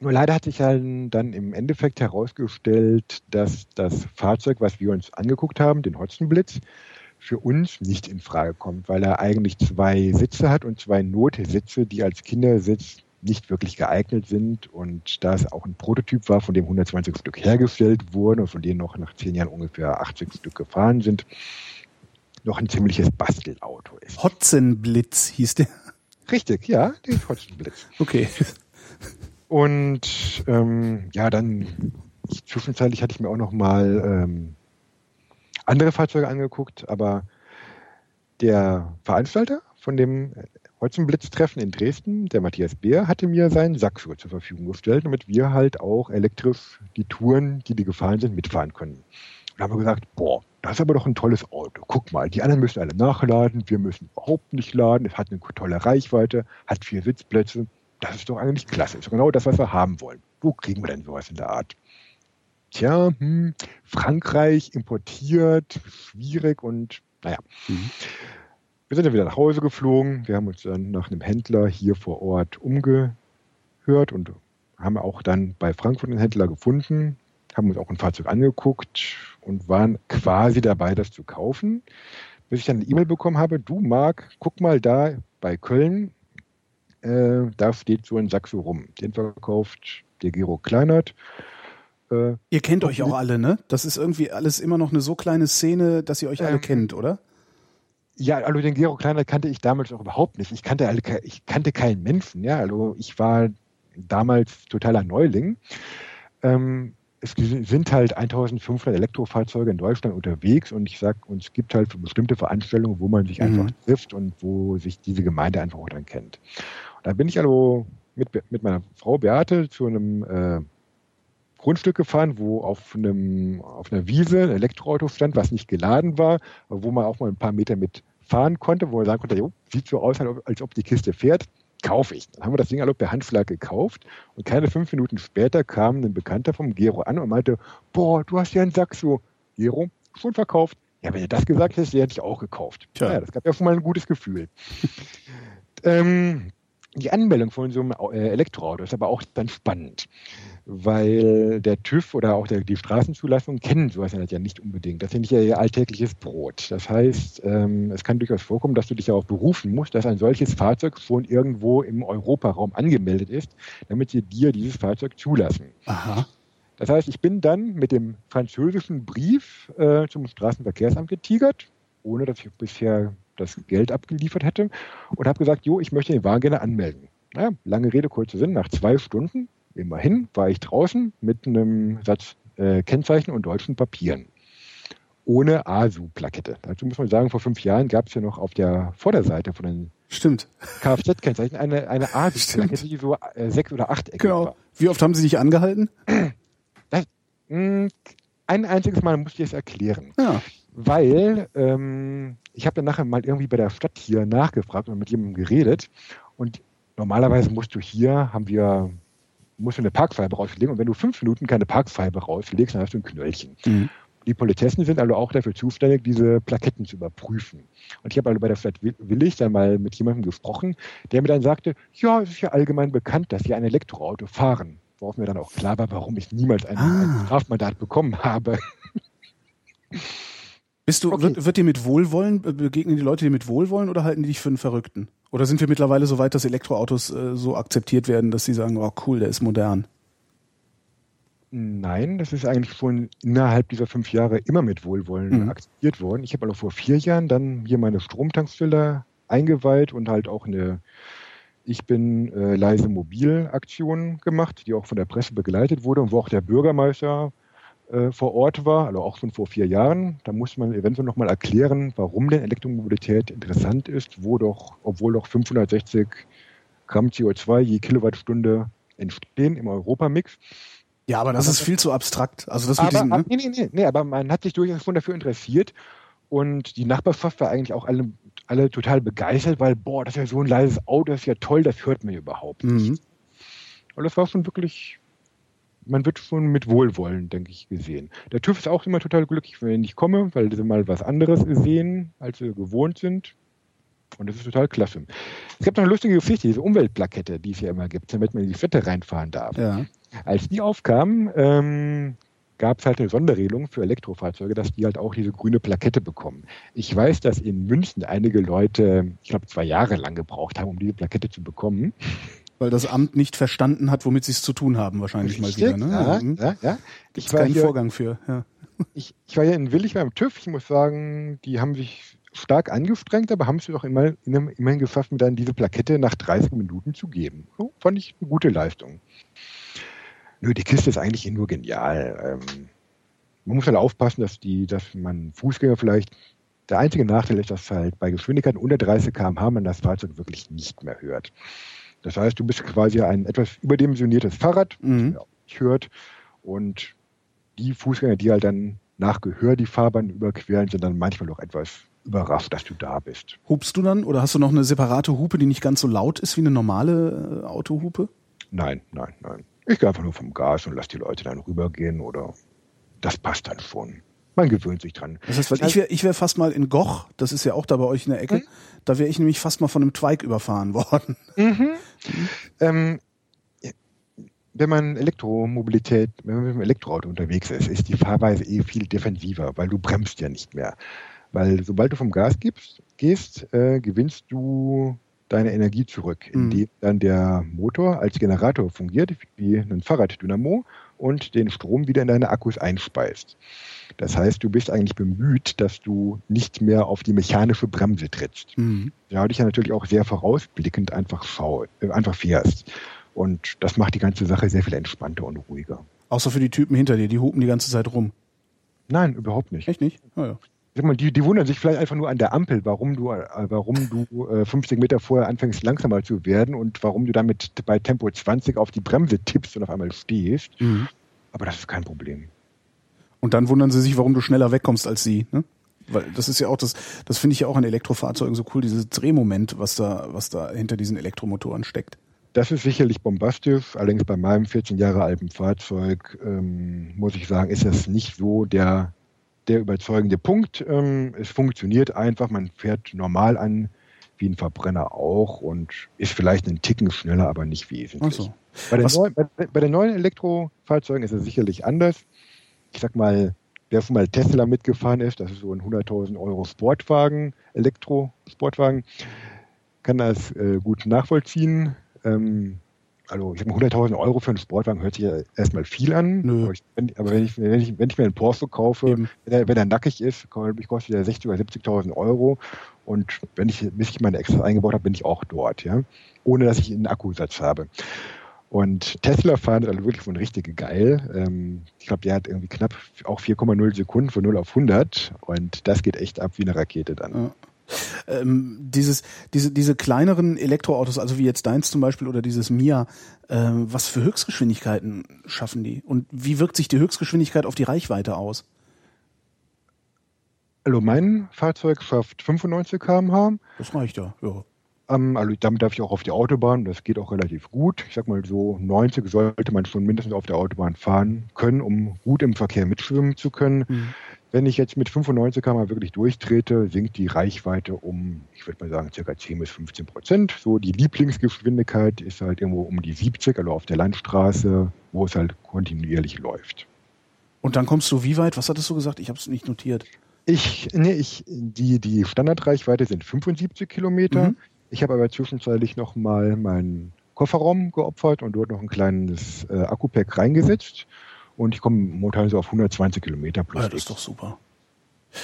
Nur leider hat sich dann, dann im Endeffekt herausgestellt, dass das Fahrzeug, was wir uns angeguckt haben, den Hotzenblitz, für uns nicht in Frage kommt, weil er eigentlich zwei Sitze hat und zwei Notsitze, die als Kindersitz nicht wirklich geeignet sind. Und da es auch ein Prototyp war, von dem 120 Stück hergestellt wurden und von denen noch nach zehn Jahren ungefähr 80 Stück gefahren sind, noch ein ziemliches Bastelauto ist. Hotzenblitz hieß der. Richtig, ja, den Hotzenblitz. Okay. Und ähm, ja, dann zwischenzeitlich hatte ich mir auch noch mal ähm, andere Fahrzeuge angeguckt, aber der Veranstalter von dem Hotzenblitz-Treffen in Dresden, der Matthias Beer, hatte mir seinen Saxo zur Verfügung gestellt, damit wir halt auch elektrisch die Touren, die die gefahren sind, mitfahren können. Da haben wir gesagt, boah, das ist aber doch ein tolles Auto. Guck mal, die anderen müssen alle nachladen, wir müssen überhaupt nicht laden. Es hat eine tolle Reichweite, hat vier Sitzplätze. Das ist doch eigentlich klasse. Das ist genau das, was wir haben wollen. Wo kriegen wir denn sowas in der Art? Tja, hm, Frankreich importiert, schwierig und naja. Mhm. Wir sind dann wieder nach Hause geflogen. Wir haben uns dann nach einem Händler hier vor Ort umgehört und haben auch dann bei Frankfurt einen Händler gefunden, haben uns auch ein Fahrzeug angeguckt und waren quasi dabei, das zu kaufen, bis ich dann eine E-Mail bekommen habe, du Marc, guck mal da bei Köln, äh, da steht so ein Saxo rum. Den verkauft der Gero Kleinert. Äh, ihr kennt euch auch alle, ne? Das ist irgendwie alles immer noch eine so kleine Szene, dass ihr euch alle ähm, kennt, oder? Ja, also den Gero Kleinert kannte ich damals auch überhaupt nicht. Ich kannte alle, ich kannte keinen Menschen, ja. Also ich war damals totaler Neuling. Ähm, es sind halt 1500 Elektrofahrzeuge in Deutschland unterwegs und ich sag, und es gibt halt bestimmte Veranstaltungen, wo man sich einfach mhm. trifft und wo sich diese Gemeinde einfach auch dann kennt. Und da bin ich also mit, mit meiner Frau Beate zu einem äh, Grundstück gefahren, wo auf einem auf einer Wiese ein Elektroauto stand, was nicht geladen war, wo man auch mal ein paar Meter mit fahren konnte, wo man sagen konnte, jo, sieht so aus, als ob die Kiste fährt kaufe ich. Dann haben wir das Ding alle per Handschlag gekauft und keine fünf Minuten später kam ein Bekannter vom Gero an und meinte, boah, du hast ja einen Saxo. Gero, schon verkauft. Ja, wenn er das gesagt hätte, hätte ich auch gekauft. Tja. Ja, das gab ja schon mal ein gutes Gefühl. ähm, die Anmeldung von so einem äh, Elektroauto ist aber auch dann spannend weil der TÜV oder auch der, die Straßenzulassung kennen sowas ja nicht unbedingt. Das ist ja nicht ihr alltägliches Brot. Das heißt, ähm, es kann durchaus vorkommen, dass du dich auch berufen musst, dass ein solches Fahrzeug schon irgendwo im Europaraum angemeldet ist, damit sie dir dieses Fahrzeug zulassen. Aha. Das heißt, ich bin dann mit dem französischen Brief äh, zum Straßenverkehrsamt getigert, ohne dass ich bisher das Geld abgeliefert hätte, und habe gesagt, jo, ich möchte den Wagen gerne anmelden. Naja, lange Rede, kurzer Sinn, nach zwei Stunden Immerhin war ich draußen mit einem Satz äh, Kennzeichen und deutschen Papieren. Ohne ASU-Plakette. Dazu muss man sagen, vor fünf Jahren gab es ja noch auf der Vorderseite von den Stimmt. Kfz-Kennzeichen, eine, eine A, die so äh, sechs oder acht Ecken Genau. War. Wie oft haben Sie dich angehalten? Das, mh, hm, ein einziges Mal musste ich es erklären. Ja. Weil ähm, ich habe dann nachher mal irgendwie bei der Stadt hier nachgefragt und mit jemandem geredet. Und normalerweise musst du hier, haben wir, musst du eine Parkscheibe rauslegen. Und wenn du fünf Minuten keine Parkscheibe rauslegst, dann hast du ein Knöllchen. Mhm. Die Politessen sind also auch dafür zuständig, diese Plaketten zu überprüfen. Und ich habe also bei der Stadt Willig dann mal mit jemandem gesprochen, der mir dann sagte, ja, es ist ja allgemein bekannt, dass Sie ein Elektroauto fahren. Worauf mir dann auch klar war, warum ich niemals ein, ah. ein Strafmandat bekommen habe. Bist du, okay. wird, wird dir mit Wohlwollen, begegnen die Leute dir mit Wohlwollen oder halten die dich für einen Verrückten? Oder sind wir mittlerweile so weit, dass Elektroautos äh, so akzeptiert werden, dass sie sagen, oh cool, der ist modern? Nein, das ist eigentlich schon innerhalb dieser fünf Jahre immer mit Wohlwollen mhm. akzeptiert worden. Ich habe also vor vier Jahren dann hier meine Stromtankstelle eingeweiht und halt auch eine Ich bin äh, leise Mobil-Aktion gemacht, die auch von der Presse begleitet wurde und wo auch der Bürgermeister äh, vor Ort war, also auch schon vor vier Jahren. Da muss man eventuell nochmal erklären, warum denn Elektromobilität interessant ist, wo doch, obwohl doch 560 Gramm CO2 je Kilowattstunde entstehen im Europamix. Ja, aber das ist viel zu abstrakt. Also das aber, ne? nee, nee, nee, nee, aber man hat sich durchaus schon dafür interessiert und die Nachbarschaft war eigentlich auch alle, alle total begeistert, weil, boah, das ist ja so ein leises Auto, das ist ja toll, das hört man überhaupt nicht. Mhm. Und das war schon wirklich, man wird schon mit Wohlwollen, denke ich, gesehen. Der TÜV ist auch immer total glücklich, wenn ich komme, weil sie mal was anderes sehen, als sie gewohnt sind. Und das ist total klasse. Es gibt noch eine lustige Geschichte, diese Umweltplakette, die es ja immer gibt, damit man in die Städte reinfahren darf. Ja. Als die aufkamen, ähm, gab es halt eine Sonderregelung für Elektrofahrzeuge, dass die halt auch diese grüne Plakette bekommen. Ich weiß, dass in München einige Leute, ich glaube, zwei Jahre lang gebraucht haben, um diese Plakette zu bekommen. Weil das Amt nicht verstanden hat, womit sie es zu tun haben, wahrscheinlich Richtig, mal wieder. Ne? Ja, mhm. ja, ja. Ich war keinen hier, Vorgang für. Ja. Ich, ich war ja in Willig beim TÜV. Ich muss sagen, die haben sich stark angestrengt, aber haben es doch immer, immerhin geschafft, mir dann diese Plakette nach 30 Minuten zu geben. So, fand ich eine gute Leistung. Nö, die Kiste ist eigentlich nur genial. Ähm, man muss halt aufpassen, dass die, dass man Fußgänger vielleicht, der einzige Nachteil ist, dass halt bei Geschwindigkeiten unter 30 km/h man das Fahrzeug wirklich nicht mehr hört. Das heißt, du bist quasi ein etwas überdimensioniertes Fahrrad, mhm. das man nicht hört. Und die Fußgänger, die halt dann nach Gehör die Fahrbahn überqueren, sind dann manchmal auch etwas überrascht, dass du da bist. Hupst du dann oder hast du noch eine separate Hupe, die nicht ganz so laut ist wie eine normale äh, Autohupe? Nein, nein, nein. Ich gehe einfach nur vom Gas und lasse die Leute dann rübergehen oder das passt dann schon. Man gewöhnt sich dran. Das heißt, weil ich wäre ich wär fast mal in Goch, das ist ja auch da bei euch in der Ecke, mhm. da wäre ich nämlich fast mal von einem Twike überfahren worden. Mhm. Mhm. Ähm, wenn man Elektromobilität, wenn man mit dem Elektroauto unterwegs ist, ist die Fahrweise eh viel defensiver, weil du bremst ja nicht mehr. Weil sobald du vom Gas gibst, gehst, äh, gewinnst du deine Energie zurück, mhm. indem dann der Motor als Generator fungiert, wie ein Fahrraddynamo und den Strom wieder in deine Akkus einspeist. Das heißt, du bist eigentlich bemüht, dass du nicht mehr auf die mechanische Bremse trittst. Mhm. Ja, dich ja natürlich auch sehr vorausblickend einfach, schau, äh, einfach fährst. Und das macht die ganze Sache sehr viel entspannter und ruhiger. Außer für die Typen hinter dir, die hupen die ganze Zeit rum. Nein, überhaupt nicht. Echt nicht? Oh ja sag mal, die, die wundern sich vielleicht einfach nur an der Ampel, warum du, äh, warum du äh, 50 Meter vorher anfängst langsamer zu werden und warum du damit bei Tempo 20 auf die Bremse tippst und auf einmal stehst. Mhm. Aber das ist kein Problem. Und dann wundern sie sich, warum du schneller wegkommst als sie, ne? Weil das ist ja auch das, das finde ich ja auch an Elektrofahrzeugen so cool, dieses Drehmoment, was da, was da hinter diesen Elektromotoren steckt. Das ist sicherlich bombastisch. Allerdings bei meinem 14 Jahre alten Fahrzeug ähm, muss ich sagen, ist das nicht so der der überzeugende Punkt. Ähm, es funktioniert einfach, man fährt normal an, wie ein Verbrenner auch und ist vielleicht einen Ticken schneller, aber nicht wesentlich. So. Bei, den neuen, bei, bei, den neuen Elektrofahrzeugen ist es sicherlich anders. Ich sag mal, wer schon mal Tesla mitgefahren ist, das ist so ein 100.000 Euro Sportwagen, Elektro-Sportwagen, kann das äh, gut nachvollziehen. Ähm, also ich habe 100.000 Euro für einen Sportwagen hört sich ja erstmal viel an. Nö. Aber, ich, wenn, aber wenn, ich, wenn, ich, wenn ich mir einen Porsche kaufe, wenn er, wenn er nackig ist, kostet er 60.000 oder 70.000 Euro. Und wenn ich, bis ich meine Extras eingebaut habe, bin ich auch dort, ja. Ohne dass ich einen Akkusatz habe. Und Tesla fahren ist also wirklich von richtig geil. Ähm, ich glaube, der hat irgendwie knapp auch 4,0 Sekunden von 0 auf 100. Und das geht echt ab wie eine Rakete dann. Ja. Ähm, dieses, diese, diese kleineren Elektroautos, also wie jetzt deins zum Beispiel oder dieses Mia, ähm, was für Höchstgeschwindigkeiten schaffen die? Und wie wirkt sich die Höchstgeschwindigkeit auf die Reichweite aus? Also mein Fahrzeug schafft 95 km/h. Das reicht ja, ja. Ähm, also damit darf ich auch auf die Autobahn. Das geht auch relativ gut. Ich sag mal so 90 sollte man schon mindestens auf der Autobahn fahren können, um gut im Verkehr mitschwimmen zu können. Mhm. Wenn ich jetzt mit 95 km wirklich durchtrete, sinkt die Reichweite um, ich würde mal sagen, circa 10 bis 15 Prozent. So die Lieblingsgeschwindigkeit ist halt irgendwo um die 70, also auf der Landstraße, wo es halt kontinuierlich läuft. Und dann kommst du wie weit? Was hattest du gesagt? Ich habe es nicht notiert. Ich, nee, ich, die, die Standardreichweite sind 75 Kilometer. Mhm. Ich habe aber zwischenzeitlich noch mal meinen Kofferraum geopfert und dort noch ein kleines äh, Akku-Pack reingesetzt. Und ich komme momentan so auf 120 Kilometer plus. Ja, das ist doch super.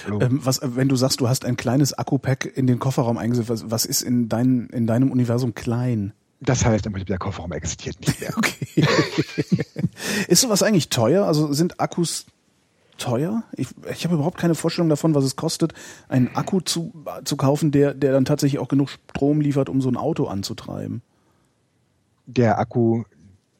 Ähm, was, wenn du sagst, du hast ein kleines Akku-Pack in den Kofferraum eingesetzt, was, was ist in, dein, in deinem Universum klein? Das heißt, der Kofferraum existiert nicht mehr. okay. ist sowas eigentlich teuer? Also sind Akkus teuer? Ich, ich habe überhaupt keine Vorstellung davon, was es kostet, einen Akku zu, zu kaufen, der, der dann tatsächlich auch genug Strom liefert, um so ein Auto anzutreiben. Der Akku,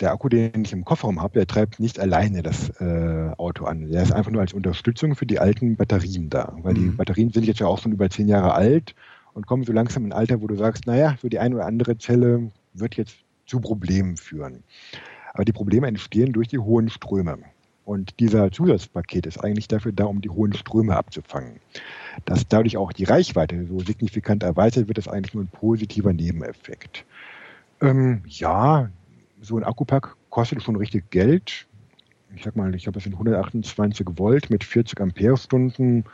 der Akku, den ich im Kofferraum habe, der treibt nicht alleine das äh, Auto an. Der ist einfach nur als Unterstützung für die alten Batterien da. Weil mhm. die Batterien sind jetzt ja auch schon über zehn Jahre alt und kommen so langsam in ein Alter, wo du sagst, naja, für die eine oder andere Zelle wird jetzt zu Problemen führen. Aber die Probleme entstehen durch die hohen Ströme. Und dieser Zusatzpaket ist eigentlich dafür da, um die hohen Ströme abzufangen. Dass dadurch auch die Reichweite so signifikant erweitert wird, ist eigentlich nur ein positiver Nebeneffekt. Ähm, ja, so ein Akkupack kostet schon richtig Geld. Ich sag mal, ich glaube, das sind 128 Volt mit 40 Ampere-Stunden,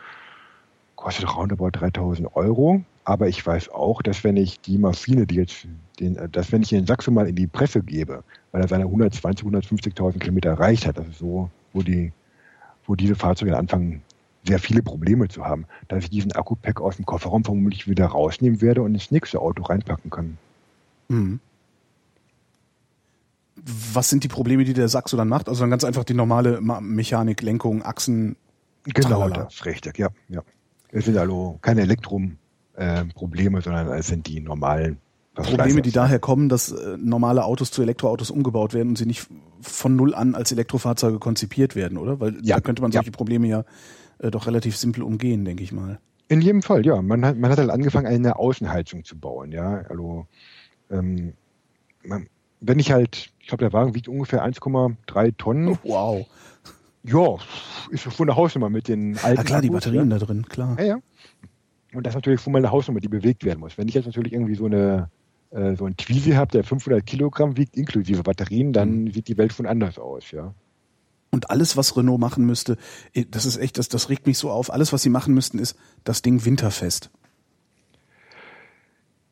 kostet roundabout 3000 Euro. Aber ich weiß auch, dass wenn ich die Maschine, die jetzt, den, dass wenn ich den Saxo mal in die Presse gebe, weil er seine 120, 150.000 Kilometer erreicht hat, das ist so wo, die, wo diese Fahrzeuge anfangen, sehr viele Probleme zu haben, dass ich diesen Akku-Pack aus dem Kofferraum vermutlich wieder rausnehmen werde und ins nächste Auto reinpacken kann. Mhm. Was sind die Probleme, die der Saxo dann macht? Also dann ganz einfach die normale Mechanik, Lenkung, Achsen. Genau, tralala. das richtig, ja, ja. Es sind also keine Elektroprobleme, äh, sondern es sind die normalen Probleme, die daher kommen, dass äh, normale Autos zu Elektroautos umgebaut werden und sie nicht von null an als Elektrofahrzeuge konzipiert werden, oder? Weil ja. da könnte man solche ja. Probleme ja äh, doch relativ simpel umgehen, denke ich mal. In jedem Fall, ja. Man hat, man hat halt angefangen, eine Außenheizung zu bauen, ja. Also, ähm, man, wenn ich halt, ich glaube, der Wagen wiegt ungefähr 1,3 Tonnen. Oh, wow. Ja, ist schon eine Hausnummer mit den alten. Ja, klar, Akkus, die Batterien ja. da drin, klar. Ja, ja. Und das ist natürlich schon mal eine Hausnummer, die bewegt werden muss. Wenn ich jetzt natürlich irgendwie so eine äh, so ein Twizy habe, der 500 Kilogramm wiegt, inklusive Batterien, dann mhm. sieht die Welt schon anders aus, ja. Und alles, was Renault machen müsste, das ist echt, das, das regt mich so auf. Alles, was sie machen müssten, ist das Ding winterfest.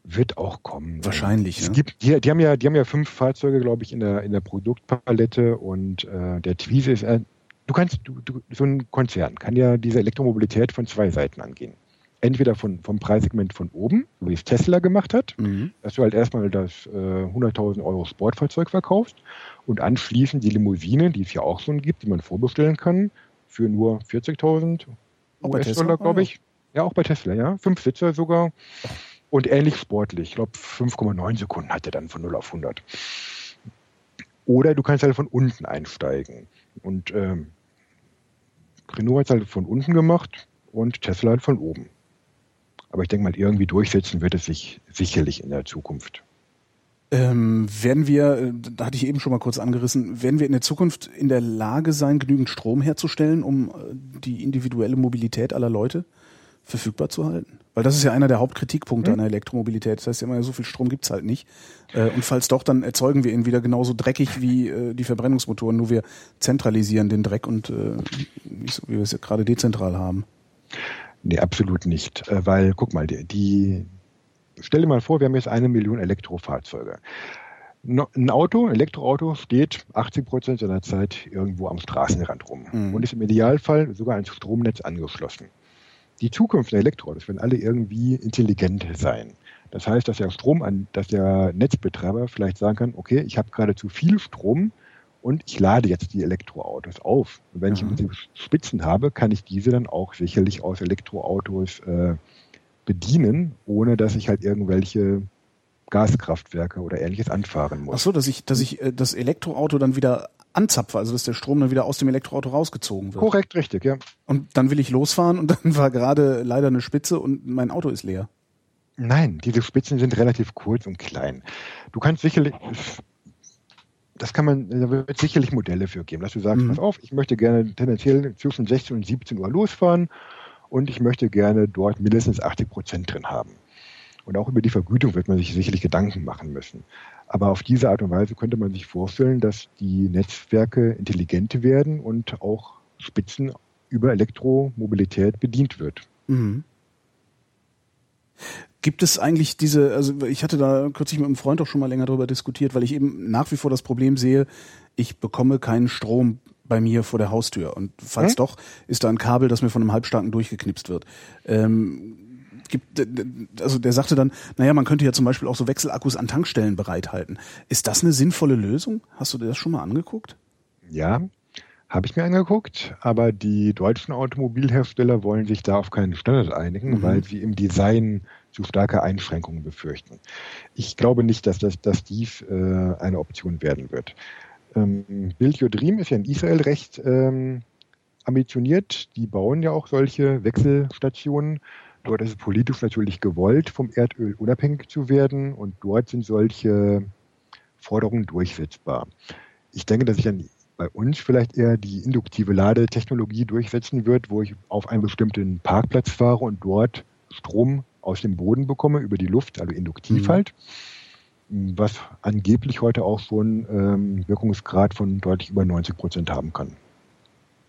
Wird auch kommen. Wahrscheinlich. Es ja. gibt, die, die, haben ja, die haben ja fünf Fahrzeuge, glaube ich, in der, in der Produktpalette und äh, der Twizy ist, äh, du kannst, du, du, so ein Konzern kann ja diese Elektromobilität von zwei Seiten angehen entweder von, vom Preissegment von oben, wie es Tesla gemacht hat, mhm. dass du halt erstmal das äh, 100.000 Euro Sportfahrzeug verkaufst und anschließend die Limousine, die es ja auch schon gibt, die man vorbestellen kann, für nur 40.000 US-Dollar, glaube ich. Ja, auch bei Tesla, ja. Fünf Sitzer sogar. Und ähnlich sportlich. Ich glaube, 5,9 Sekunden hat er dann von 0 auf 100. Oder du kannst halt von unten einsteigen. Und ähm, Renault hat es halt von unten gemacht und Tesla halt von oben. Aber ich denke mal, irgendwie durchsetzen wird es sich sicherlich in der Zukunft. Ähm, werden wir, äh, da hatte ich eben schon mal kurz angerissen, werden wir in der Zukunft in der Lage sein, genügend Strom herzustellen, um äh, die individuelle Mobilität aller Leute verfügbar zu halten? Weil das ist ja einer der Hauptkritikpunkte mhm. an der Elektromobilität. Das heißt ja immer, so viel Strom gibt's halt nicht. Äh, und falls doch, dann erzeugen wir ihn wieder genauso dreckig wie die Verbrennungsmotoren, nur wir zentralisieren den Dreck und nicht so, wie wir es ja gerade dezentral haben. Nee, absolut nicht. Äh, weil, guck mal, die, die stell dir mal vor, wir haben jetzt eine Million Elektrofahrzeuge. Ein Auto, ein Elektroauto steht 80 Prozent seiner Zeit irgendwo am Straßenrand rum mhm. und ist im Idealfall sogar ans Stromnetz angeschlossen. Die Zukunft der Elektroautos werden alle irgendwie intelligent sein. Das heißt, dass der Strom an, dass der Netzbetreiber vielleicht sagen kann, okay, ich habe gerade zu viel Strom, und ich lade jetzt die Elektroautos auf. Und wenn mhm. ich Spitzen habe, kann ich diese dann auch sicherlich aus Elektroautos äh, bedienen, ohne dass ich halt irgendwelche Gaskraftwerke oder ähnliches anfahren muss. Ach so, dass ich, dass ich äh, das Elektroauto dann wieder anzapfe, also dass der Strom dann wieder aus dem Elektroauto rausgezogen wird. Korrekt, richtig, ja. Und dann will ich losfahren und dann war gerade leider eine Spitze und mein Auto ist leer. Nein, diese Spitzen sind relativ kurz und klein. Du kannst sicherlich, das kann man, da wird sicherlich Modelle für geben, dass du sagst, mhm. pass auf, ich möchte gerne tendenziell zwischen 16 und 17 Uhr losfahren und ich möchte gerne dort mindestens 80 Prozent drin haben. Und auch über die Vergütung wird man sich sicherlich Gedanken machen müssen. Aber auf diese Art und Weise könnte man sich vorstellen, dass die Netzwerke intelligent werden und auch Spitzen über Elektromobilität bedient wird. Mhm. Gibt es eigentlich diese, also ich hatte da kürzlich mit einem Freund auch schon mal länger darüber diskutiert, weil ich eben nach wie vor das Problem sehe, ich bekomme keinen Strom bei mir vor der Haustür. Und falls hm? doch, ist da ein Kabel, das mir von einem Halbstarken durchgeknipst wird. Ähm, gibt, also der sagte dann, naja, man könnte ja zum Beispiel auch so Wechselakkus an Tankstellen bereithalten. Ist das eine sinnvolle Lösung? Hast du dir das schon mal angeguckt? Ja, habe ich mir angeguckt, aber die deutschen Automobilhersteller wollen sich da auf keinen Standard einigen, mhm. weil sie im Design zu starke Einschränkungen befürchten. Ich glaube nicht, dass, das, dass dies äh, eine Option werden wird. Ähm, Build Your Dream ist ja in Israel recht ähm, ambitioniert. Die bauen ja auch solche Wechselstationen. Dort ist es politisch natürlich gewollt, vom Erdöl unabhängig zu werden und dort sind solche Forderungen durchsetzbar. Ich denke, dass sich dann bei uns vielleicht eher die induktive Ladetechnologie durchsetzen wird, wo ich auf einen bestimmten Parkplatz fahre und dort Strom aus dem Boden bekomme, über die Luft, also induktiv mhm. halt, was angeblich heute auch schon ähm, Wirkungsgrad von deutlich über 90 Prozent haben kann.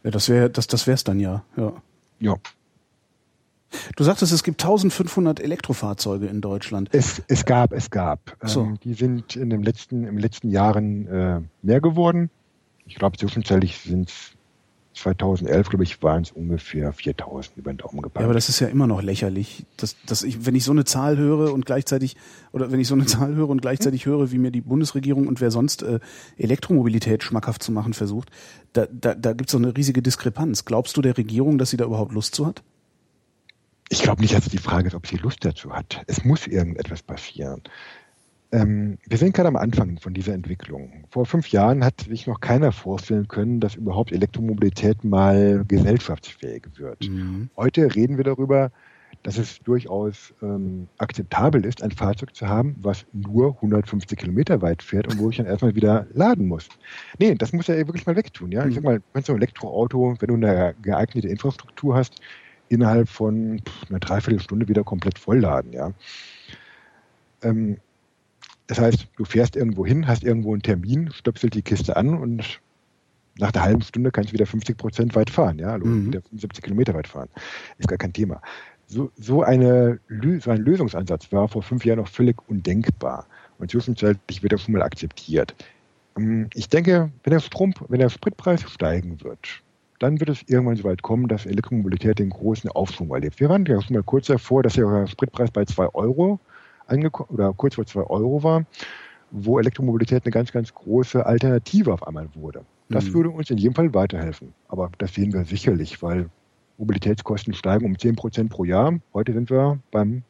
Ja, das wäre das, das wär's dann ja. Ja. ja. Du sagtest, es gibt 1500 Elektrofahrzeuge in Deutschland. Es, es gab, es gab. So. Ähm, die sind in den letzten, den letzten Jahren äh, mehr geworden. Ich glaube, zwischenzeitlich sind es 2011, glaube ich, waren es ungefähr 4000 über den Daumen gepackt. Ja, aber das ist ja immer noch lächerlich. Dass, dass ich, wenn ich so eine Zahl höre und gleichzeitig, oder wenn ich so eine Zahl höre und gleichzeitig höre, wie mir die Bundesregierung und wer sonst äh, Elektromobilität schmackhaft zu machen versucht, da, da, da gibt es so eine riesige Diskrepanz. Glaubst du der Regierung, dass sie da überhaupt Lust zu hat? Ich glaube nicht, dass die Frage ist, ob sie Lust dazu hat. Es muss irgendetwas passieren. Ähm, wir sind gerade am Anfang von dieser Entwicklung. Vor fünf Jahren hat sich noch keiner vorstellen können, dass überhaupt Elektromobilität mal gesellschaftsfähig wird. Mhm. Heute reden wir darüber, dass es durchaus ähm, akzeptabel ist, ein Fahrzeug zu haben, was nur 150 Kilometer weit fährt und wo ich dann erstmal wieder laden muss. Nee, das muss ja wirklich mal wegtun. Ja? Mhm. Ich sag mal, wenn so ein Elektroauto, wenn du eine geeignete Infrastruktur hast, innerhalb von einer Dreiviertelstunde wieder komplett vollladen. Ja? Ähm, das heißt, du fährst irgendwo hin, hast irgendwo einen Termin, stöpselt die Kiste an und nach einer halben Stunde kannst du wieder 50 Prozent weit fahren, ja, also mhm. wieder 75 Kilometer weit fahren. Ist gar kein Thema. So, so, eine, so ein Lösungsansatz war vor fünf Jahren noch völlig undenkbar. Und zwischenzeitlich wird er schon mal akzeptiert. Ähm, ich denke, wenn der Strom, wenn der Spritpreis steigen wird, dann wird es irgendwann so weit kommen, dass Elektromobilität den großen Aufschwung erlebt. Wir waren ja schon mal kurz davor, dass der Spritpreis bei zwei Euro oder kurz vor zwei Euro war, wo Elektromobilität eine ganz, ganz große Alternative auf einmal wurde. Das mhm. würde uns in jedem Fall weiterhelfen. Aber das sehen wir sicherlich, weil Mobilitätskosten steigen um 10 Prozent pro Jahr. Heute sind wir beim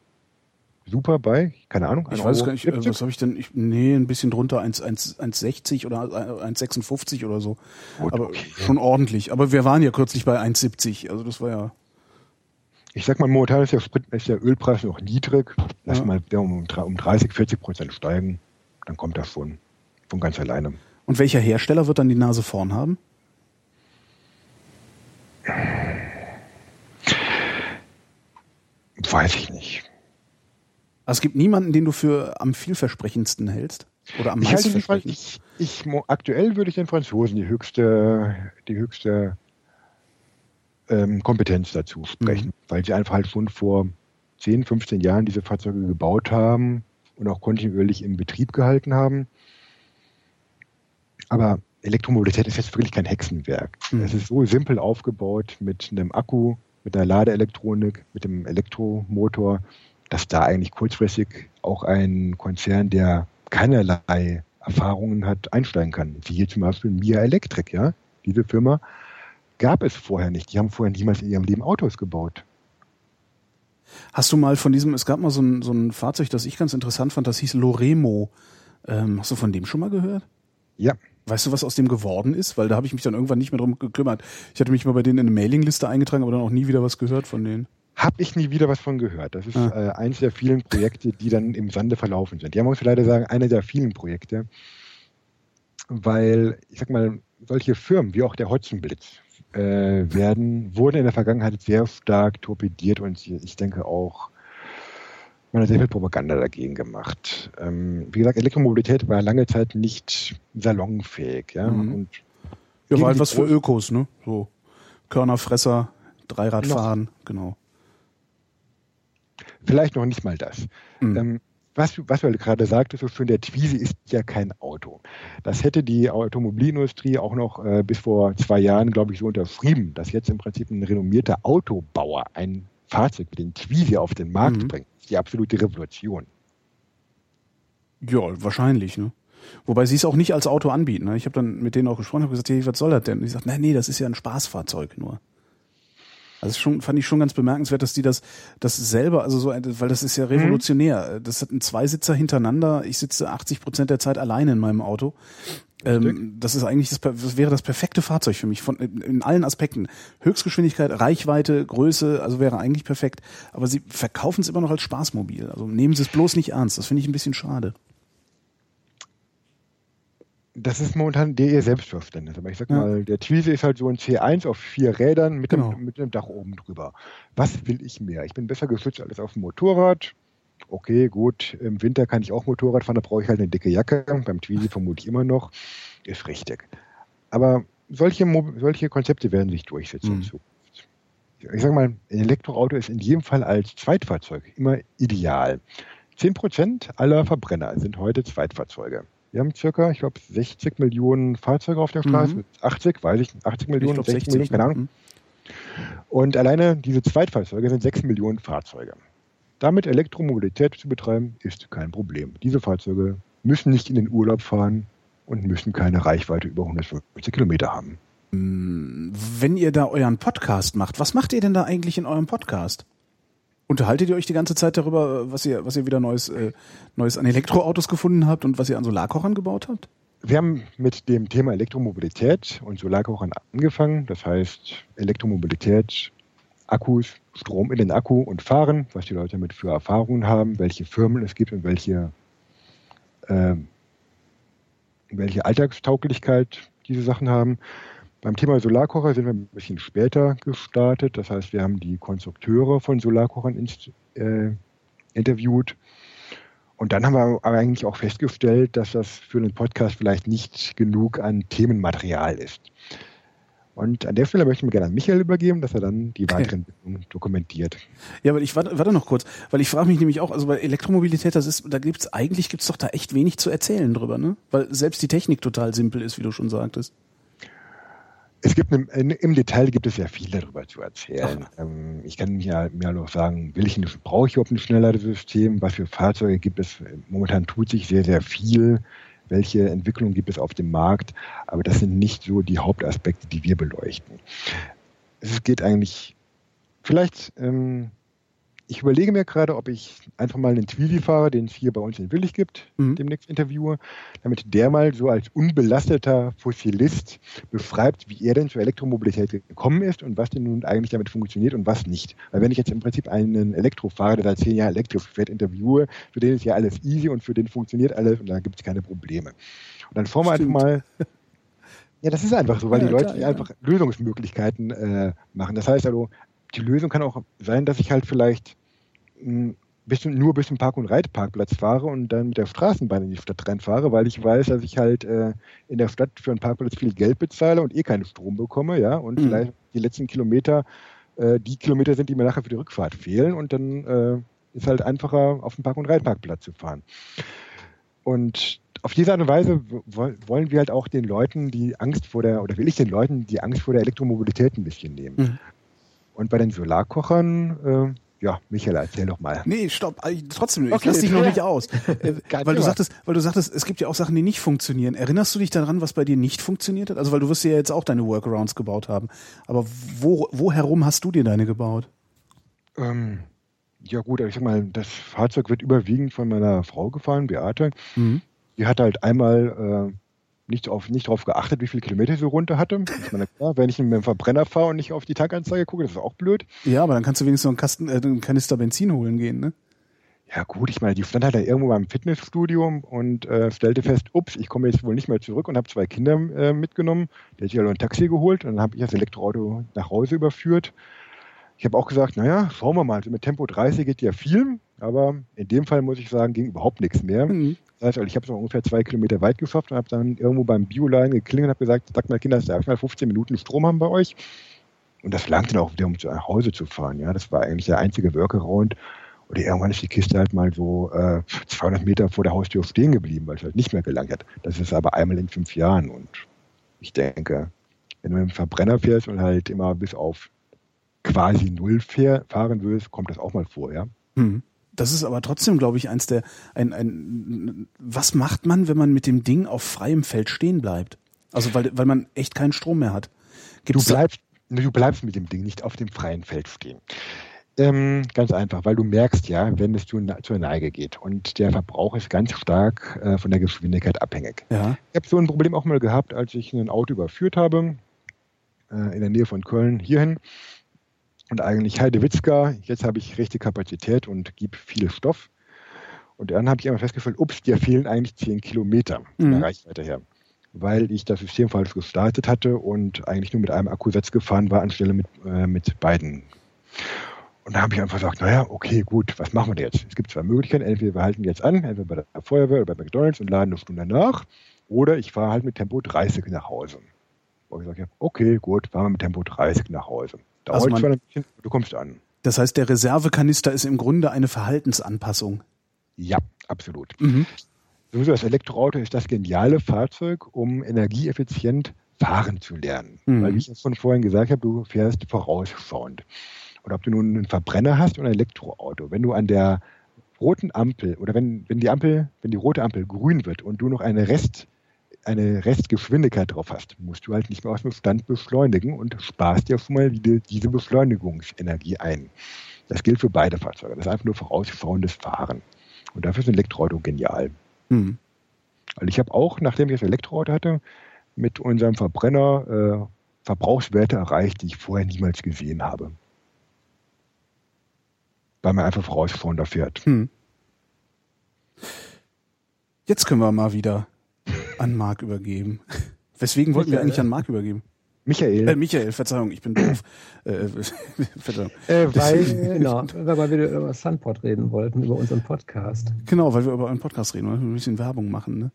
Super bei, keine Ahnung. Ich weiß gar nicht, 70. was habe ich denn? Ich, nee, ein bisschen drunter, 1,60 oder 1,56 oder so. Gut, Aber okay. schon ordentlich. Aber wir waren ja kürzlich bei 1,70. Also das war ja ich sag mal, momentan ist der, Sprit, ist der Ölpreis noch niedrig. Lass ja. mal um, um 30, 40 Prozent steigen, dann kommt das schon von ganz alleine. Und welcher Hersteller wird dann die Nase vorn haben? Weiß ich nicht. Also es gibt niemanden, den du für am vielversprechendsten hältst? Oder am meisten ich, ich, ich, aktuell würde ich den Franzosen die höchste, die höchste ähm, Kompetenz dazu sprechen, mhm. weil sie einfach halt schon vor 10, 15 Jahren diese Fahrzeuge gebaut haben und auch kontinuierlich im Betrieb gehalten haben. Aber Elektromobilität ist jetzt wirklich kein Hexenwerk. Mhm. Es ist so simpel aufgebaut mit einem Akku, mit einer Ladeelektronik, mit dem Elektromotor, dass da eigentlich kurzfristig auch ein Konzern, der keinerlei Erfahrungen hat, einsteigen kann. Wie hier zum Beispiel Mia Electric, ja. Diese Firma gab es vorher nicht. Die haben vorher niemals in ihrem Leben Autos gebaut. Hast du mal von diesem, es gab mal so ein, so ein Fahrzeug, das ich ganz interessant fand, das hieß Loremo. Ähm, hast du von dem schon mal gehört? Ja. Weißt du, was aus dem geworden ist? Weil da habe ich mich dann irgendwann nicht mehr drum gekümmert. Ich hatte mich mal bei denen in eine Mailingliste eingetragen, aber dann auch nie wieder was gehört von denen. Hab ich nie wieder was von gehört. Das ist ah. äh, eins der vielen Projekte, die dann im Sande verlaufen sind. Ja, man muss leider sagen, einer der vielen Projekte, weil, ich sag mal, solche Firmen wie auch der Hotzenblitz äh, werden, wurden in der Vergangenheit sehr stark torpediert und ich denke auch, man hat sehr viel Propaganda dagegen gemacht. Ähm, wie gesagt, Elektromobilität war lange Zeit nicht salonfähig. Ja, mhm. und ja war halt was für Ökos, ne? So Körnerfresser, Dreiradfahren, genau. Vielleicht noch nicht mal das. Mhm. Ähm, was, was du gerade sagtest, so schön, der Twizy ist ja kein Auto. Das hätte die Automobilindustrie auch noch äh, bis vor zwei Jahren, glaube ich, so unterschrieben, dass jetzt im Prinzip ein renommierter Autobauer ein Fahrzeug wie den Twizy auf den Markt mhm. bringt. Die absolute Revolution. Ja, wahrscheinlich, ne? Wobei sie es auch nicht als Auto anbieten. Ne? Ich habe dann mit denen auch gesprochen, habe gesagt, hey, was soll das denn? Und ich sagte, nein, nee, das ist ja ein Spaßfahrzeug nur. Also schon fand ich schon ganz bemerkenswert, dass die das das selber, also so, weil das ist ja mhm. revolutionär. Das hat ein Zweisitzer hintereinander. Ich sitze 80 Prozent der Zeit alleine in meinem Auto. Ähm, das ist eigentlich das, das wäre das perfekte Fahrzeug für mich von in allen Aspekten. Höchstgeschwindigkeit, Reichweite, Größe, also wäre eigentlich perfekt. Aber sie verkaufen es immer noch als Spaßmobil. Also nehmen Sie es bloß nicht ernst. Das finde ich ein bisschen schade das ist momentan der ihr Selbstverständnis. Aber ich sag ja. mal, der Twizy ist halt so ein C1 auf vier Rädern mit, genau. einem, mit einem Dach oben drüber. Was will ich mehr? Ich bin besser geschützt als auf dem Motorrad. Okay, gut, im Winter kann ich auch Motorrad fahren, da brauche ich halt eine dicke Jacke. Beim Twizy vermutlich immer noch. Ist richtig. Aber solche, solche Konzepte werden sich durchsetzen mhm. Ich sag mal, ein Elektroauto ist in jedem Fall als Zweitfahrzeug immer ideal. 10% aller Verbrenner sind heute Zweitfahrzeuge. Wir haben circa, ich glaube, 60 Millionen Fahrzeuge auf der Straße. Mhm. 80, weiß ich, 80 Millionen, ich glaub, 60, 60 Millionen, keine Ahnung. Mhm. Und alleine diese Zweitfahrzeuge sind 6 Millionen Fahrzeuge. Damit Elektromobilität zu betreiben, ist kein Problem. Diese Fahrzeuge müssen nicht in den Urlaub fahren und müssen keine Reichweite über 150 Kilometer haben. Wenn ihr da euren Podcast macht, was macht ihr denn da eigentlich in eurem Podcast? Unterhaltet ihr euch die ganze Zeit darüber, was ihr, was ihr wieder Neues, äh, Neues an Elektroautos gefunden habt und was ihr an Solarkochern gebaut habt? Wir haben mit dem Thema Elektromobilität und Solarkochern angefangen. Das heißt Elektromobilität, Akkus, Strom in den Akku und Fahren, was die Leute damit für Erfahrungen haben, welche Firmen es gibt und welche, äh, welche Alltagstauglichkeit diese Sachen haben. Beim Thema Solarkocher sind wir ein bisschen später gestartet. Das heißt, wir haben die Konstrukteure von Solarkochern äh, interviewt. Und dann haben wir aber eigentlich auch festgestellt, dass das für einen Podcast vielleicht nicht genug an Themenmaterial ist. Und an der Stelle möchte ich mir gerne an Michael übergeben, dass er dann die weiteren okay. dokumentiert. Ja, aber ich warte, warte noch kurz, weil ich frage mich nämlich auch, also bei Elektromobilität, das ist, da gibt's eigentlich gibt's doch da echt wenig zu erzählen drüber, ne? Weil selbst die Technik total simpel ist, wie du schon sagtest. Es gibt eine, im Detail gibt es ja viel darüber zu erzählen. Ähm, ich kann mir, mir noch sagen, will ich ein, brauche ich überhaupt ein schnelleres System? Was für Fahrzeuge gibt es? Momentan tut sich sehr, sehr viel. Welche Entwicklungen gibt es auf dem Markt? Aber das sind nicht so die Hauptaspekte, die wir beleuchten. Es geht eigentlich vielleicht ähm, ich überlege mir gerade, ob ich einfach mal einen Twizy fahre, den es hier bei uns in Willig gibt, mhm. demnächst interviewe, damit der mal so als unbelasteter Fossilist beschreibt, wie er denn zur Elektromobilität gekommen ist und was denn nun eigentlich damit funktioniert und was nicht. Weil wenn ich jetzt im Prinzip einen Elektrofahrer, der seit zehn Jahren elektrisch fährt, interviewe, für den ist ja alles easy und für den funktioniert alles und da gibt es keine Probleme. Und dann fahren wir einfach mal ja, das ist einfach so, weil ja, die Leute klar, ja. einfach Lösungsmöglichkeiten äh, machen. Das heißt also, die Lösung kann auch sein, dass ich halt vielleicht bisschen, nur bis zum Park- und Reitparkplatz fahre und dann mit der Straßenbahn in die Stadt reinfahre, weil ich weiß, dass ich halt äh, in der Stadt für einen Parkplatz viel Geld bezahle und eh keinen Strom bekomme, ja, und mhm. vielleicht die letzten Kilometer äh, die Kilometer sind, die mir nachher für die Rückfahrt fehlen und dann äh, ist halt einfacher, auf dem Park- und Reitparkplatz zu fahren. Und auf diese Art und Weise wollen wir halt auch den Leuten die Angst vor der, oder will ich den Leuten die Angst vor der Elektromobilität ein bisschen nehmen. Mhm. Und bei den Solarkochern äh, ja, Michael, erzähl doch mal. Nee, stopp, trotzdem, ich okay, lass dich noch nicht aus. Äh, weil du sagtest, weil du sagtest, es gibt ja auch Sachen, die nicht funktionieren. Erinnerst du dich daran, was bei dir nicht funktioniert hat? Also, weil du wirst ja jetzt auch deine Workarounds gebaut haben. Aber wo, wo herum hast du dir deine gebaut? Ähm, Ja gut, ich sag mal, das Fahrzeug wird überwiegend von meiner Frau gefahren, Beate. Mhm. Die hat halt einmal äh, nicht, auf, nicht darauf geachtet, wie viele Kilometer sie runter hatte. Ich meine, klar, wenn ich mit dem Verbrenner fahre und nicht auf die Tankanzeige gucke, das ist auch blöd. Ja, aber dann kannst du wenigstens noch einen, Kasten, äh, einen Kanister Benzin holen gehen, ne? Ja gut, ich meine, die stand halt da irgendwo beim Fitnessstudio und äh, stellte fest, ups, ich komme jetzt wohl nicht mehr zurück und habe zwei Kinder äh, mitgenommen. Der hat sich also ein Taxi geholt und dann habe ich das Elektroauto nach Hause überführt. Ich habe auch gesagt, naja, schauen wir mal, also mit Tempo 30 geht ja viel, aber in dem Fall muss ich sagen, ging überhaupt nichts mehr. Mhm. Also ich habe es ungefähr zwei Kilometer weit geschafft und habe dann irgendwo beim Bioline geklingelt und habe gesagt, sagt mal Kinder, darf ich mal 15 Minuten Strom haben bei euch? Und das langte dann auch wieder, um zu Hause zu fahren. Ja, das war eigentlich der einzige Workaround. Oder irgendwann ist die Kiste halt mal so äh, 200 Meter vor der Haustür stehen geblieben, weil es halt nicht mehr gelangt hat. Das ist aber einmal in fünf Jahren. Und ich denke, wenn du mit dem Verbrenner fährst und halt immer bis auf quasi null fahr, fahren willst, kommt das auch mal vor, ja. Hm. Das ist aber trotzdem, glaube ich, eins der, ein, ein, was macht man, wenn man mit dem Ding auf freiem Feld stehen bleibt? Also, weil, weil man echt keinen Strom mehr hat. Gibt's du bleibst, du bleibst mit dem Ding nicht auf dem freien Feld stehen. Ähm, ganz einfach, weil du merkst ja, wenn es zu, zur Neige geht und der Verbrauch ist ganz stark äh, von der Geschwindigkeit abhängig. Ja. Ich habe so ein Problem auch mal gehabt, als ich ein Auto überführt habe, äh, in der Nähe von Köln hierhin und eigentlich Heidewitzka, jetzt habe ich rechte Kapazität und gebe viel Stoff. Und dann habe ich einmal festgestellt, ups, dir fehlen eigentlich 10 Kilometer von der mhm. Reichweite her weil ich das System falsch gestartet hatte und eigentlich nur mit einem Akkusatz gefahren war, anstelle mit, äh, mit beiden. Und da habe ich einfach gesagt, naja, okay, gut, was machen wir jetzt? Es gibt zwei Möglichkeiten. Entweder wir halten jetzt an, entweder bei der Feuerwehr oder bei McDonalds und laden eine Stunde nach. Oder ich fahre halt mit Tempo 30 nach Hause. Und ich sage, okay, gut, fahren wir mit Tempo 30 nach Hause. Also bisschen, du kommst an. Das heißt, der Reservekanister ist im Grunde eine Verhaltensanpassung. Ja, absolut. Mhm. Sowieso das Elektroauto ist das geniale Fahrzeug, um energieeffizient fahren zu lernen. Mhm. Weil, wie ich es von vorhin gesagt habe, du fährst vorausschauend oder ob du nun einen Verbrenner hast oder ein Elektroauto, wenn du an der roten Ampel oder wenn, wenn die Ampel, wenn die rote Ampel grün wird und du noch eine Rest, eine Restgeschwindigkeit drauf hast, musst du halt nicht mehr aus dem Stand beschleunigen und sparst dir schon mal die, diese Beschleunigungsenergie ein. Das gilt für beide Fahrzeuge. Das ist einfach nur vorausschauendes Fahren. Und dafür ist ein Elektroauto genial. Mhm. Also ich habe auch, nachdem ich das Elektroauto hatte, mit unserem Verbrenner äh, Verbrauchswerte erreicht, die ich vorher niemals gesehen habe weil man einfach vorausschauender fährt. Hm. Jetzt können wir mal wieder an Marc übergeben. Weswegen wollten Michael, wir eigentlich an Marc übergeben? Michael. Äh, Michael, Verzeihung, ich bin doof. äh, Verzeihung. Äh, weil, genau, weil wir über Sunpod reden wollten, über unseren Podcast. Genau, weil wir über einen Podcast reden, weil wir ein bisschen Werbung machen. Ne?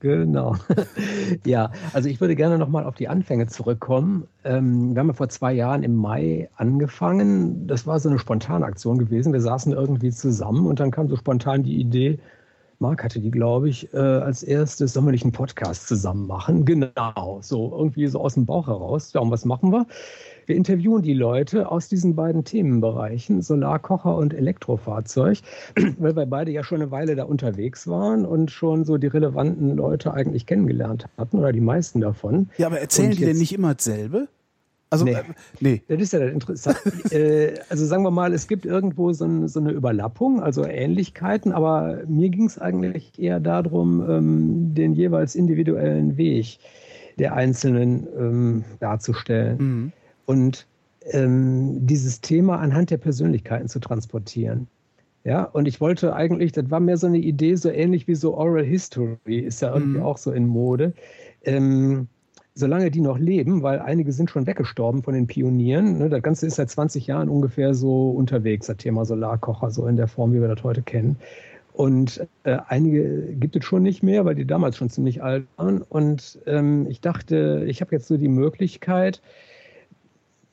Genau. ja, also ich würde gerne nochmal auf die Anfänge zurückkommen. Ähm, wir haben ja vor zwei Jahren im Mai angefangen. Das war so eine spontane Aktion gewesen. Wir saßen irgendwie zusammen und dann kam so spontan die Idee, Marc hatte die, glaube ich, äh, als erstes, sollen wir nicht einen Podcast zusammen machen? Genau, so irgendwie so aus dem Bauch heraus. Ja, und was machen wir? Wir interviewen die Leute aus diesen beiden Themenbereichen, Solarkocher und Elektrofahrzeug, weil wir beide ja schon eine Weile da unterwegs waren und schon so die relevanten Leute eigentlich kennengelernt hatten oder die meisten davon. Ja, aber erzählen die denn nicht immer dasselbe? Also, nee. Äh, nee. Das ist ja das interessant. äh, also sagen wir mal, es gibt irgendwo so, ein, so eine Überlappung, also Ähnlichkeiten, aber mir ging es eigentlich eher darum, ähm, den jeweils individuellen Weg der Einzelnen ähm, darzustellen. Mhm und ähm, dieses Thema anhand der Persönlichkeiten zu transportieren. Ja, und ich wollte eigentlich, das war mehr so eine Idee, so ähnlich wie so Oral History, ist ja irgendwie mhm. auch so in Mode. Ähm, solange die noch leben, weil einige sind schon weggestorben von den Pionieren. Ne, das Ganze ist seit 20 Jahren ungefähr so unterwegs, das Thema Solarkocher, so in der Form, wie wir das heute kennen. Und äh, einige gibt es schon nicht mehr, weil die damals schon ziemlich alt waren. Und ähm, ich dachte, ich habe jetzt so die Möglichkeit,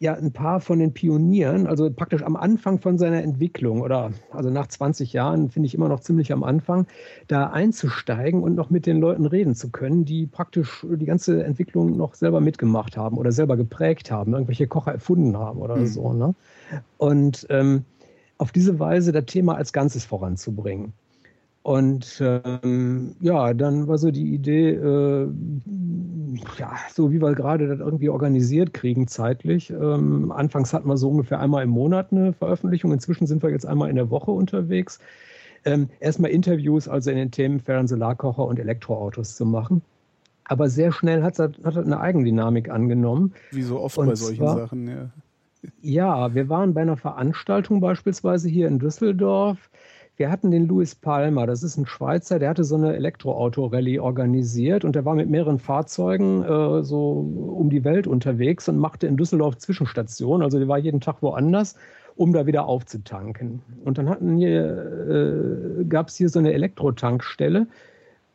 ja ein paar von den Pionieren, also praktisch am Anfang von seiner Entwicklung oder also nach 20 Jahren finde ich immer noch ziemlich am Anfang, da einzusteigen und noch mit den Leuten reden zu können, die praktisch die ganze Entwicklung noch selber mitgemacht haben oder selber geprägt haben, irgendwelche Kocher erfunden haben oder mhm. so. Ne? Und ähm, auf diese Weise das Thema als Ganzes voranzubringen. Und ähm, ja, dann war so die Idee, äh, ja, so wie wir gerade das irgendwie organisiert kriegen zeitlich. Ähm, anfangs hatten wir so ungefähr einmal im Monat eine Veröffentlichung. Inzwischen sind wir jetzt einmal in der Woche unterwegs. Ähm, erstmal Interviews, also in den Themenfeldern Solarkocher und Elektroautos zu machen. Aber sehr schnell hat das, hat das eine Eigendynamik angenommen. Wie so oft und bei solchen zwar, Sachen, ja. Ja, wir waren bei einer Veranstaltung beispielsweise hier in Düsseldorf wir hatten den Louis Palmer, das ist ein Schweizer, der hatte so eine Elektroauto-Rallye organisiert und der war mit mehreren Fahrzeugen äh, so um die Welt unterwegs und machte in Düsseldorf Zwischenstationen. Also der war jeden Tag woanders, um da wieder aufzutanken. Und dann äh, gab es hier so eine Elektrotankstelle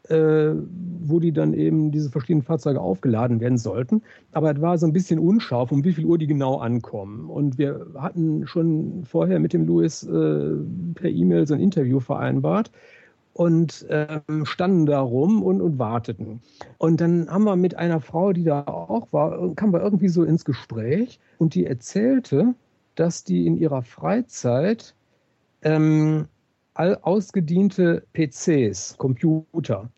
äh, wo die dann eben diese verschiedenen Fahrzeuge aufgeladen werden sollten. Aber es war so ein bisschen unscharf, um wie viel Uhr die genau ankommen. Und wir hatten schon vorher mit dem Louis äh, per E-Mail so ein Interview vereinbart und ähm, standen da rum und, und warteten. Und dann haben wir mit einer Frau, die da auch war, kamen wir irgendwie so ins Gespräch und die erzählte, dass die in ihrer Freizeit ähm, all ausgediente PCs, Computer,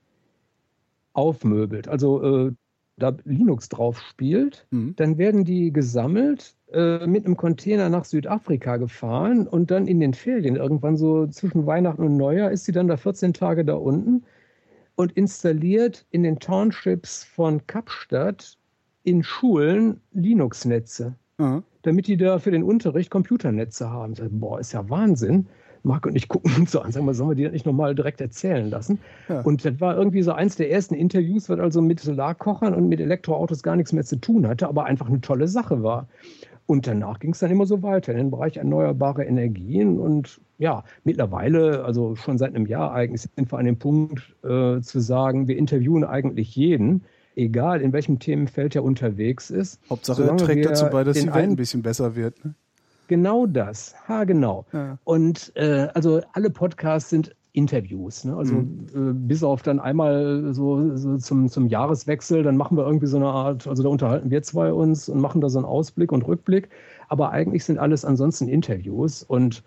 aufmöbelt, also äh, da Linux drauf spielt, mhm. dann werden die gesammelt, äh, mit einem Container nach Südafrika gefahren und dann in den Ferien, irgendwann so zwischen Weihnachten und Neujahr, ist sie dann da 14 Tage da unten und installiert in den Townships von Kapstadt in Schulen Linux-Netze, mhm. damit die da für den Unterricht Computernetze haben. Boah, ist ja Wahnsinn. Marc und ich gucken uns so an, sagen wir, sollen wir die das nicht nochmal direkt erzählen lassen? Ja. Und das war irgendwie so eins der ersten Interviews, was also mit Solarkochern und mit Elektroautos gar nichts mehr zu tun hatte, aber einfach eine tolle Sache war. Und danach ging es dann immer so weiter in den Bereich erneuerbare Energien. Und ja, mittlerweile, also schon seit einem Jahr eigentlich, sind wir an dem Punkt äh, zu sagen, wir interviewen eigentlich jeden, egal in welchem Themenfeld er unterwegs ist. Hauptsache er trägt dazu bei, dass die Welt ein bisschen besser wird. Ne? Genau das. Ha, genau. Ja. Und äh, also alle Podcasts sind Interviews. Ne? Also mhm. äh, bis auf dann einmal so, so, zum, zum Jahreswechsel, dann machen wir irgendwie so eine Art, also da unterhalten wir zwei uns und machen da so einen Ausblick und Rückblick. Aber eigentlich sind alles ansonsten Interviews und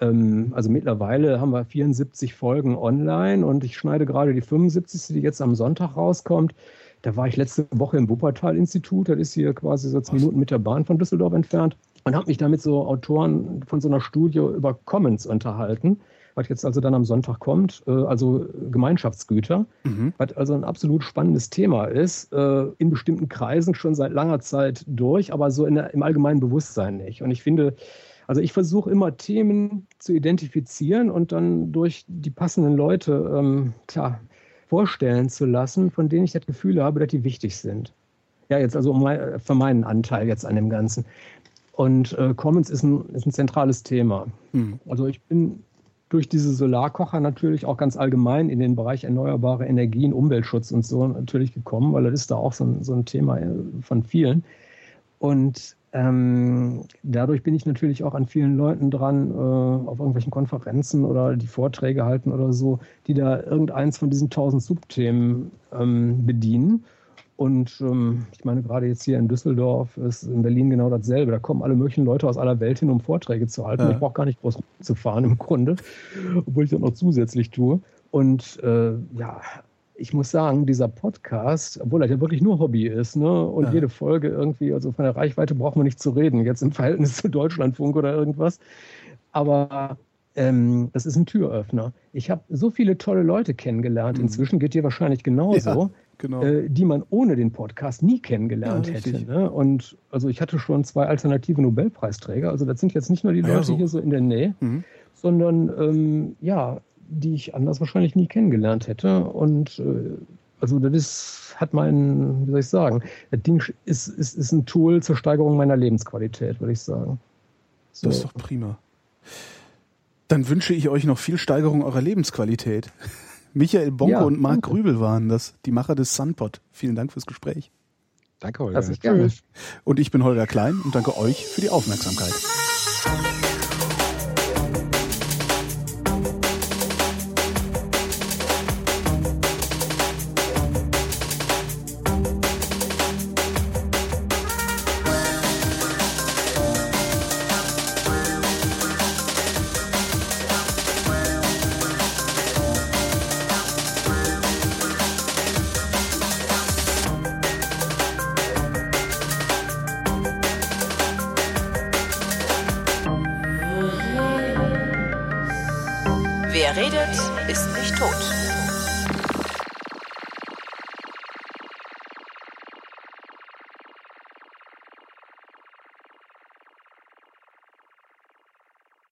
ähm, also mittlerweile haben wir 74 Folgen online und ich schneide gerade die 75, die jetzt am Sonntag rauskommt. Da war ich letzte Woche im Wuppertal-Institut, das ist hier quasi so zwei Minuten mit der Bahn von Düsseldorf entfernt und habe mich da mit so Autoren von so einer Studie über Commons unterhalten, was jetzt also dann am Sonntag kommt, äh, also Gemeinschaftsgüter, mhm. was also ein absolut spannendes Thema ist, äh, in bestimmten Kreisen schon seit langer Zeit durch, aber so der, im allgemeinen Bewusstsein nicht. Und ich finde, also ich versuche immer Themen zu identifizieren und dann durch die passenden Leute ähm, klar, vorstellen zu lassen, von denen ich das Gefühl habe, dass die wichtig sind. Ja, jetzt also für meinen Anteil jetzt an dem Ganzen. Und äh, Commons ist ein, ist ein zentrales Thema. Hm. Also ich bin durch diese Solarkocher natürlich auch ganz allgemein in den Bereich erneuerbare Energien, Umweltschutz und so natürlich gekommen, weil das ist da auch so ein, so ein Thema äh, von vielen. Und ähm, dadurch bin ich natürlich auch an vielen Leuten dran, äh, auf irgendwelchen Konferenzen oder die Vorträge halten oder so, die da irgendeins von diesen tausend Subthemen ähm, bedienen. Und ähm, ich meine, gerade jetzt hier in Düsseldorf ist in Berlin genau dasselbe. Da kommen alle möglichen Leute aus aller Welt hin, um Vorträge zu halten. Ja. Ich brauche gar nicht groß zu fahren im Grunde, obwohl ich das noch zusätzlich tue. Und äh, ja, ich muss sagen, dieser Podcast, obwohl er ja wirklich nur Hobby ist, ne, und ja. jede Folge irgendwie, also von der Reichweite braucht man nicht zu reden, jetzt im Verhältnis zu Deutschlandfunk oder irgendwas. Aber ähm, das ist ein Türöffner. Ich habe so viele tolle Leute kennengelernt. Mhm. Inzwischen geht dir wahrscheinlich genauso. Ja genau. äh, die man ohne den Podcast nie kennengelernt ja, hätte. Ne? Und also ich hatte schon zwei alternative Nobelpreisträger. Also das sind jetzt nicht nur die Leute ja, so. hier so in der Nähe, mhm. sondern ähm, ja, die ich anders wahrscheinlich nie kennengelernt hätte. Und äh, also das ist, hat mein, wie soll ich sagen, das Ding ist, ist, ist ein Tool zur Steigerung meiner Lebensqualität, würde ich sagen. So. Das ist doch prima. Dann wünsche ich euch noch viel Steigerung eurer Lebensqualität. Michael Bonko ja, und Marc Grübel waren das, die Macher des Sunpod. Vielen Dank fürs Gespräch. Danke, Holger. Das ist gerne. Und ich bin Holger Klein und danke euch für die Aufmerksamkeit.